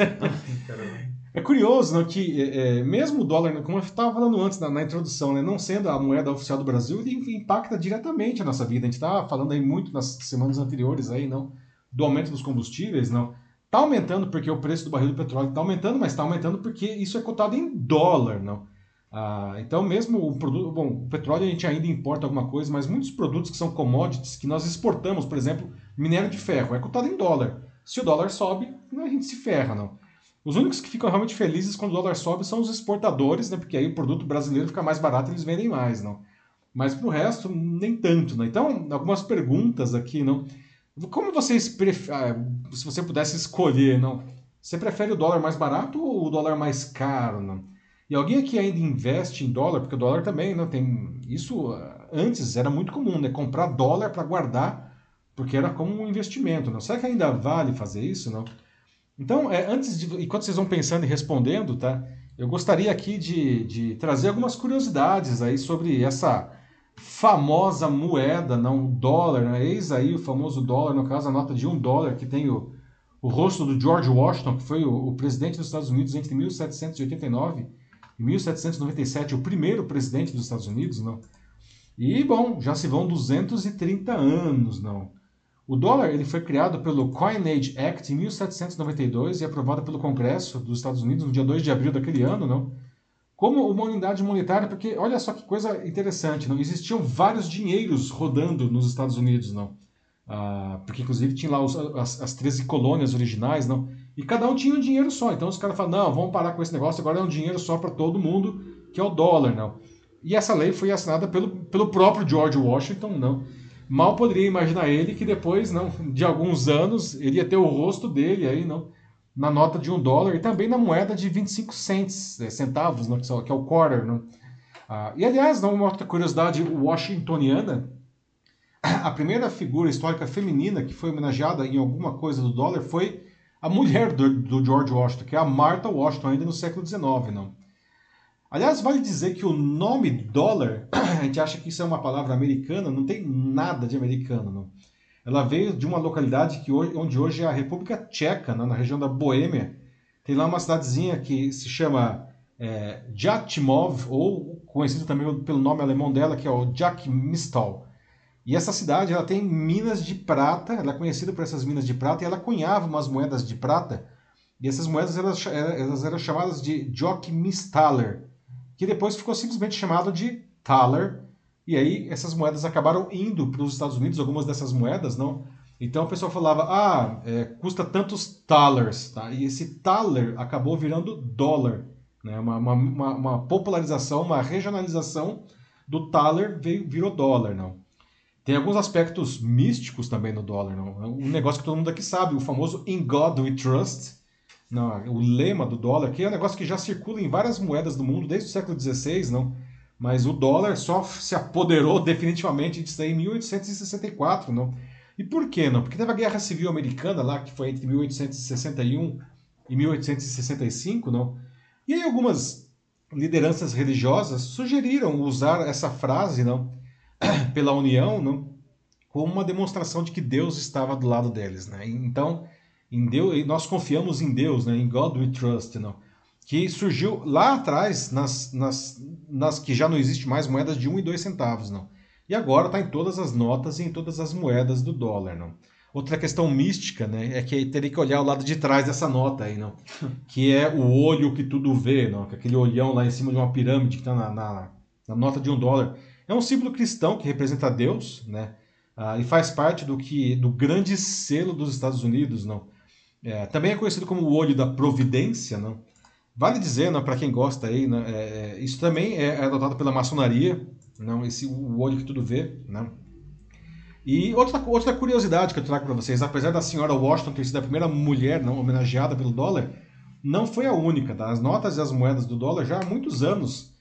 É curioso, né, que é, é, mesmo o dólar, como eu estava falando antes na, na, introdução, né, não sendo a moeda oficial do Brasil, ele impacta diretamente a nossa vida. A gente estava falando aí muito nas semanas anteriores aí, não, do aumento dos combustíveis, não. Está aumentando porque o preço do barril do petróleo está aumentando, mas está aumentando porque isso é cotado em dólar, não. Ah, então, mesmo o produto. Bom, o petróleo a gente ainda importa alguma coisa, mas muitos produtos que são commodities que nós exportamos, por exemplo, minério de ferro, é cotado em dólar. Se o dólar sobe, a gente se ferra, não. Os únicos que ficam realmente felizes quando o dólar sobe são os exportadores, né? Porque aí o produto brasileiro fica mais barato e eles vendem mais, não. Mas para o resto, nem tanto, né? Então, algumas perguntas aqui, não. Como vocês preferem, ah, se você pudesse escolher, não? Você prefere o dólar mais barato ou o dólar mais caro, não? E alguém aqui ainda investe em dólar, porque o dólar também, né, tem isso ah, antes era muito comum, né, comprar dólar para guardar, porque era como um investimento, não? Será que ainda vale fazer isso, não? Então, é, antes de, enquanto vocês vão pensando e respondendo, tá? Eu gostaria aqui de, de trazer algumas curiosidades aí sobre essa famosa moeda, não dólar, né? eis aí o famoso dólar, no caso a nota de um dólar que tem o, o rosto do George Washington, que foi o, o presidente dos Estados Unidos entre 1789 em 1797, o primeiro presidente dos Estados Unidos, não? E, bom, já se vão 230 anos, não. O dólar ele foi criado pelo Coinage Act em 1792 e aprovado pelo Congresso dos Estados Unidos no dia 2 de abril daquele ano, não? Como uma unidade monetária, porque olha só que coisa interessante, não existiam vários dinheiros rodando nos Estados Unidos, não? Ah, porque inclusive tinha lá os, as, as 13 colônias originais, não? E cada um tinha um dinheiro só. Então os caras falaram, não, vamos parar com esse negócio, agora é um dinheiro só para todo mundo, que é o dólar, não. E essa lei foi assinada pelo, pelo próprio George Washington, não. Mal poderia imaginar ele que depois, não, de alguns anos, ele ia ter o rosto dele aí, não, na nota de um dólar e também na moeda de 25 cents, é, centavos, não, que é o quarter, não. Ah, e aliás, não, uma outra curiosidade washingtoniana, a primeira figura histórica feminina que foi homenageada em alguma coisa do dólar foi a mulher do, do George Washington, que é a Martha Washington, ainda no século XIX, não. Aliás, vale dizer que o nome dólar, a gente acha que isso é uma palavra americana, não tem nada de americano, não. Ela veio de uma localidade que hoje, onde hoje é a República Tcheca, né, na região da Boêmia. Tem lá uma cidadezinha que se chama é, ou conhecido também pelo nome alemão dela, que é o Jakmistal. E essa cidade ela tem minas de prata, ela é conhecida por essas minas de prata, e ela cunhava umas moedas de prata, e essas moedas elas, elas eram chamadas de Jockmisthaler, que depois ficou simplesmente chamado de Thaler, e aí essas moedas acabaram indo para os Estados Unidos, algumas dessas moedas, não? Então o pessoal falava, ah, é, custa tantos thalers, tá? E esse thaler acabou virando dólar, né? Uma, uma, uma, uma popularização, uma regionalização do thaler veio, virou dólar, não? Tem alguns aspectos místicos também no dólar. Não? Um negócio que todo mundo aqui sabe, o famoso In God We Trust, não, o lema do dólar, que é um negócio que já circula em várias moedas do mundo desde o século XVI, não? mas o dólar só se apoderou definitivamente disso aí em 1864. Não? E por que não? Porque teve a Guerra Civil Americana lá, que foi entre 1861 e 1865, não? E aí algumas lideranças religiosas sugeriram usar essa frase, não? pela União, não? como uma demonstração de que Deus estava do lado deles. Né? Então, em Deus, nós confiamos em Deus, né? em God we trust, não? que surgiu lá atrás, nas, nas, nas que já não existe mais moedas de 1 e 2 centavos. Não? E agora está em todas as notas e em todas as moedas do dólar. Não? Outra questão mística né, é que teria que olhar o lado de trás dessa nota aí, não? que é o olho que tudo vê, não? aquele olhão lá em cima de uma pirâmide que está na, na, na nota de um dólar. É um símbolo cristão que representa Deus, né? Ah, e faz parte do que do grande selo dos Estados Unidos, não? É, também é conhecido como o olho da providência, não? Vale dizer, para quem gosta aí, né, é, isso também é, é adotado pela maçonaria, não? Esse o olho que tudo vê, não? E outra, outra curiosidade que eu trago para vocês, apesar da senhora Washington ter sido a primeira mulher não homenageada pelo dólar, não foi a única. Tá? As notas e as moedas do dólar já há muitos anos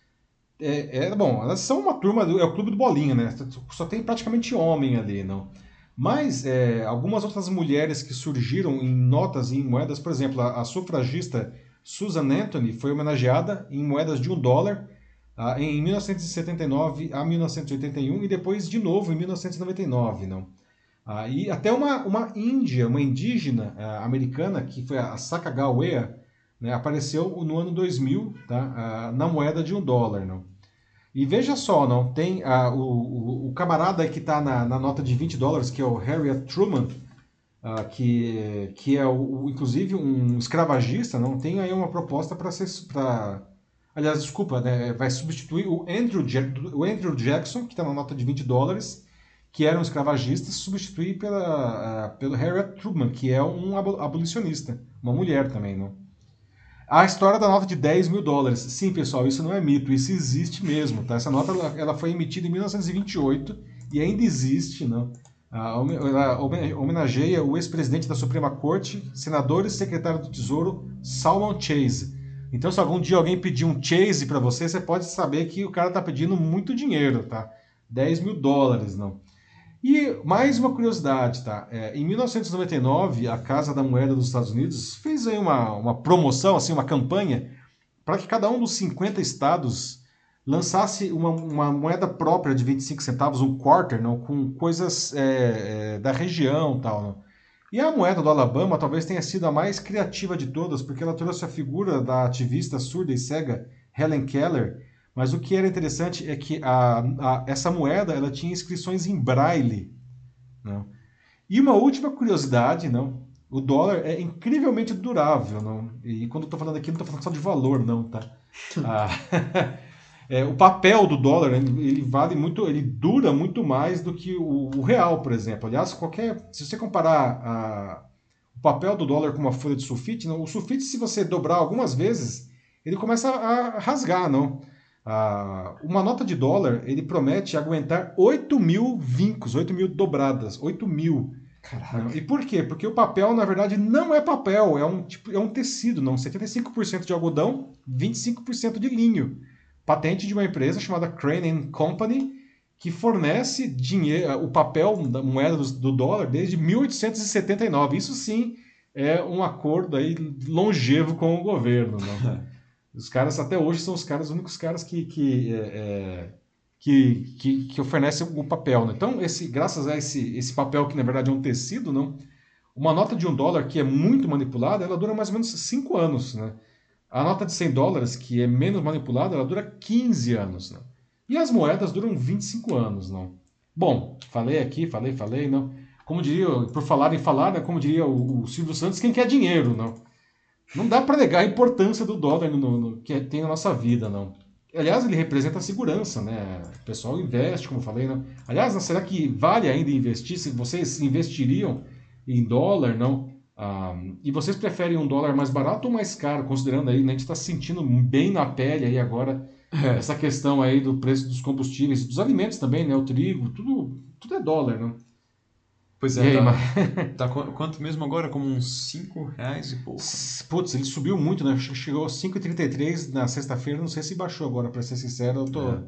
é, é, bom, elas são uma turma, do, é o clube do Bolinha, né? Só tem praticamente homem ali, não. Mas é, algumas outras mulheres que surgiram em notas e em moedas, por exemplo, a, a sufragista Susan Anthony foi homenageada em moedas de um dólar ah, em 1979 a 1981 e depois de novo em 1999, não. Ah, e até uma, uma índia, uma indígena ah, americana, que foi a Sacagawea, né, apareceu no ano 2000 tá, na moeda de um dólar. Não? E veja só, não tem o, o, camarada que está na, na, nota de 20 dólares, que é o Harriet Truman, uh, que, que é o, inclusive um escravagista, não tem aí uma proposta para ser. Pra, aliás, desculpa, né, vai substituir o Andrew, o Andrew Jackson, que está na nota de 20 dólares, que era um escravagista, substituir pela, uh, pelo Harriet Truman, que é um abolicionista, uma mulher também, não? A história da nota de 10 mil dólares. Sim, pessoal, isso não é mito, isso existe mesmo. Tá? Essa nota ela foi emitida em 1928 e ainda existe. Né? Ela homenageia o ex-presidente da Suprema Corte, senador e secretário do Tesouro, Salmon Chase. Então, se algum dia alguém pedir um Chase para você, você pode saber que o cara está pedindo muito dinheiro, tá? 10 mil dólares, não. E mais uma curiosidade, tá? É, em 1999, a Casa da Moeda dos Estados Unidos fez aí uma, uma promoção, assim, uma campanha, para que cada um dos 50 estados lançasse uma, uma, moeda própria de 25 centavos, um quarter, não, com coisas é, é, da região tal. Não. E a moeda do Alabama talvez tenha sido a mais criativa de todas, porque ela trouxe a figura da ativista surda e cega Helen Keller Mas o que era interessante é que a, a, essa moeda ela tinha inscrições em braille. Não? E uma última curiosidade, não? O dólar é incrivelmente durável, não? E quando eu estou falando aqui, não estou falando só de valor, não, tá? Ah, é, o papel do dólar ele vale muito, ele dura muito mais do que o, o real, por exemplo. Aliás, qualquer, se você comparar a, o papel do dólar com uma folha de sulfite, não, o sulfite, se você dobrar algumas vezes, ele começa a rasgar, não? Ah, uma nota de dólar, ele promete aguentar 8 mil vincos, 8 mil dobradas, 8 mil. Caraca. E por quê? Porque o papel, na verdade, não é papel, é um, tipo, é um tecido, não. 75% de algodão, 25% de linho. Patente de uma empresa chamada Crane Company, que fornece dinheiro, o papel da moeda do, do dólar desde 1879. Isso sim é um acordo aí longevo com o governo. Os caras até hoje são os caras, os únicos caras que, que, é, é, que, que, que, oferecem o papel. Né? Então, esse, graças a esse, esse papel, que na verdade é um tecido, não, uma nota de um dólar que é muito manipulada, ela dura mais ou menos 5 anos. Né? A nota de 100 dólares, que é menos manipulada, ela dura 15 anos. Né? E as moedas duram 25 anos. Não? Bom, falei aqui, falei, falei. não. Como diria, por falar em falar, né, como diria o, o Silvio Santos, quem quer dinheiro, não? Não dá para negar a importância do dólar no, no, que tem na nossa vida, não. Aliás, ele representa a segurança, né? O pessoal investe, como eu falei, não. Aliás, será que vale ainda investir? Se vocês investiriam em dólar, não? Ah, e vocês preferem um dólar mais barato ou mais caro, considerando aí, né, a gente está sentindo bem na pele aí agora é. essa questão aí do preço dos combustíveis, dos alimentos também, né? O trigo, tudo, tudo é dólar, não? Pois é, aí, tá, mas... tá quanto mesmo agora? Como uns 5 reais e pouco. Putz, ele subiu muito, né? Chegou a 5,33 na sexta-feira, não sei se baixou agora, para ser sincero, eu tô... É.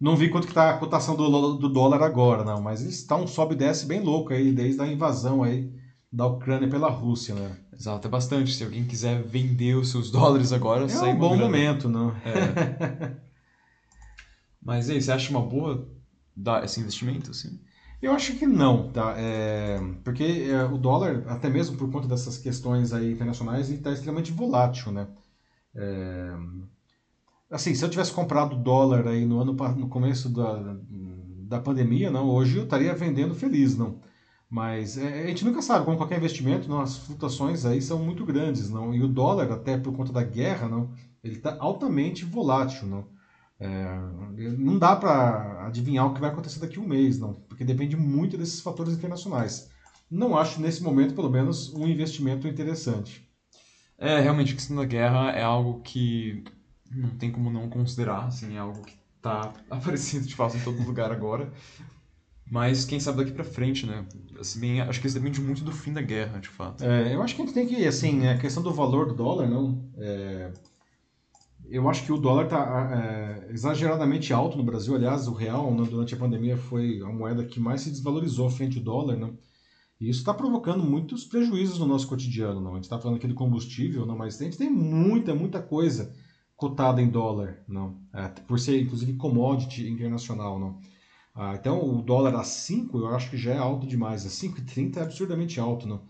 Não vi quanto que tá a cotação do, do dólar agora, não, mas está um sobe e desce bem louco aí, desde a invasão aí da Ucrânia pela Rússia, né? Exato, é bastante. Se alguém quiser vender os seus dólares agora, é sai um bom momento, não? É. mas aí, você acha uma boa dar esse investimento, assim? Eu acho que não, tá? É, porque é, o dólar, até mesmo por conta dessas questões aí internacionais, está extremamente volátil, né? É, assim, se eu tivesse comprado dólar aí no ano no começo da, da pandemia, não, hoje eu estaria vendendo feliz, não. Mas é, a gente nunca sabe, como qualquer investimento, não, as flutuações aí são muito grandes, não. E o dólar, até por conta da guerra, não, ele está altamente volátil, não. É, não dá para adivinhar o que vai acontecer daqui a um mês, não, porque depende muito desses fatores internacionais. Não acho, nesse momento, pelo menos, um investimento interessante. É, realmente, a questão da guerra é algo que não tem como não considerar, assim, é algo que está aparecendo de fato em todo lugar agora. Mas quem sabe daqui para frente, né? Assim, bem, acho que isso depende muito do fim da guerra, de fato. É, eu acho que a gente tem que, assim, a questão do valor do dólar, não, é, eu acho que o dólar está é, exageradamente alto no Brasil. Aliás, o real, né, durante a pandemia, foi a moeda que mais se desvalorizou frente ao dólar. Né? E isso está provocando muitos prejuízos no nosso cotidiano. Não? A gente está falando aqui do combustível, não, mas a gente tem muita, muita coisa cotada em dólar, não? É, por ser, inclusive, commodity internacional. Não? Ah, então, o dólar a 5 eu acho que já é alto demais. A 5,30 é absurdamente alto. Não?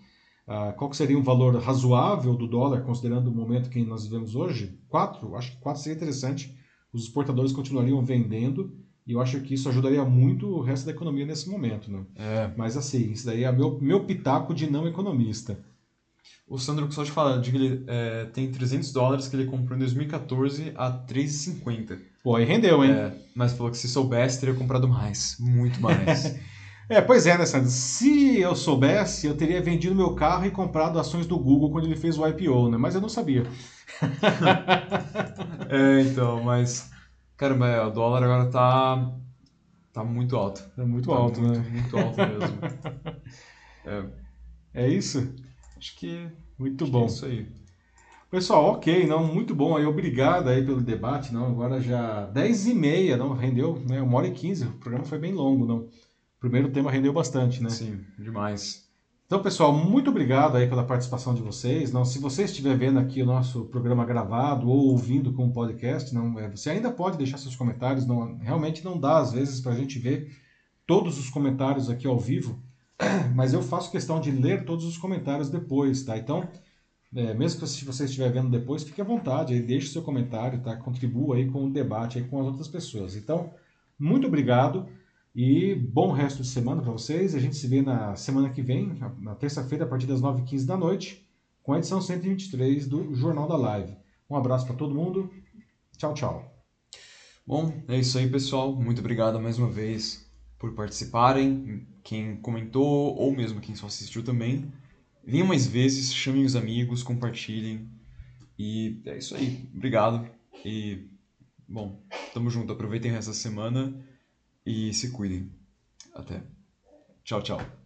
Uh, qual seria um valor razoável do dólar, considerando o momento que nós vivemos hoje? 4, acho que 4 seria interessante. Os exportadores continuariam vendendo e eu acho que isso ajudaria muito o resto da economia nesse momento. Né? É. Mas assim, isso daí é meu, meu pitaco de não economista. O Sandro só te fala de que ele é, tem 300 dólares que ele comprou em 2014 a 3,50. Pô, aí rendeu, hein? É, mas falou que se soubesse teria comprado mais, muito mais. É, pois é, né, Sandro? Se eu soubesse, eu teria vendido meu carro e comprado ações do Google quando ele fez o IPO, né? Mas eu não sabia. é, então, mas. Caramba, é, o dólar agora tá. tá muito alto. É muito tá alto, muito, né? Muito alto mesmo. é. é isso? Acho que. Muito acho bom. é isso aí. Pessoal, ok, não, muito bom aí, obrigado aí pelo debate, não, agora já 10 e meia, não, rendeu, né, uma hora e 15, o programa foi bem longo, não primeiro tema rendeu bastante, né? Sim, demais. Então, pessoal, muito obrigado aí pela participação de vocês. Não, se você estiver vendo aqui o nosso programa gravado ou ouvindo com o podcast, não, é, você ainda pode deixar seus comentários. Não, realmente não dá às vezes para a gente ver todos os comentários aqui ao vivo, mas eu faço questão de ler todos os comentários depois, tá? Então, É, mesmo que você estiver vendo depois, fique à vontade, aí, deixe seu comentário, tá? Contribua aí com o debate aí com as outras pessoas. Então, muito obrigado e bom resto de semana para vocês. A gente se vê na semana que vem, na terça-feira, a partir das 9h15 da noite, com a edição 123 do Jornal da Live. Um abraço para todo mundo. Tchau, tchau. Bom, é isso aí, pessoal. Muito obrigado mais uma vez por participarem. Quem comentou ou mesmo quem só assistiu também. Venham mais vezes, chamem os amigos, compartilhem. E é isso aí. Obrigado. E, bom, tamo junto. Aproveitem essa semana e se cuidem. Até. Tchau, tchau.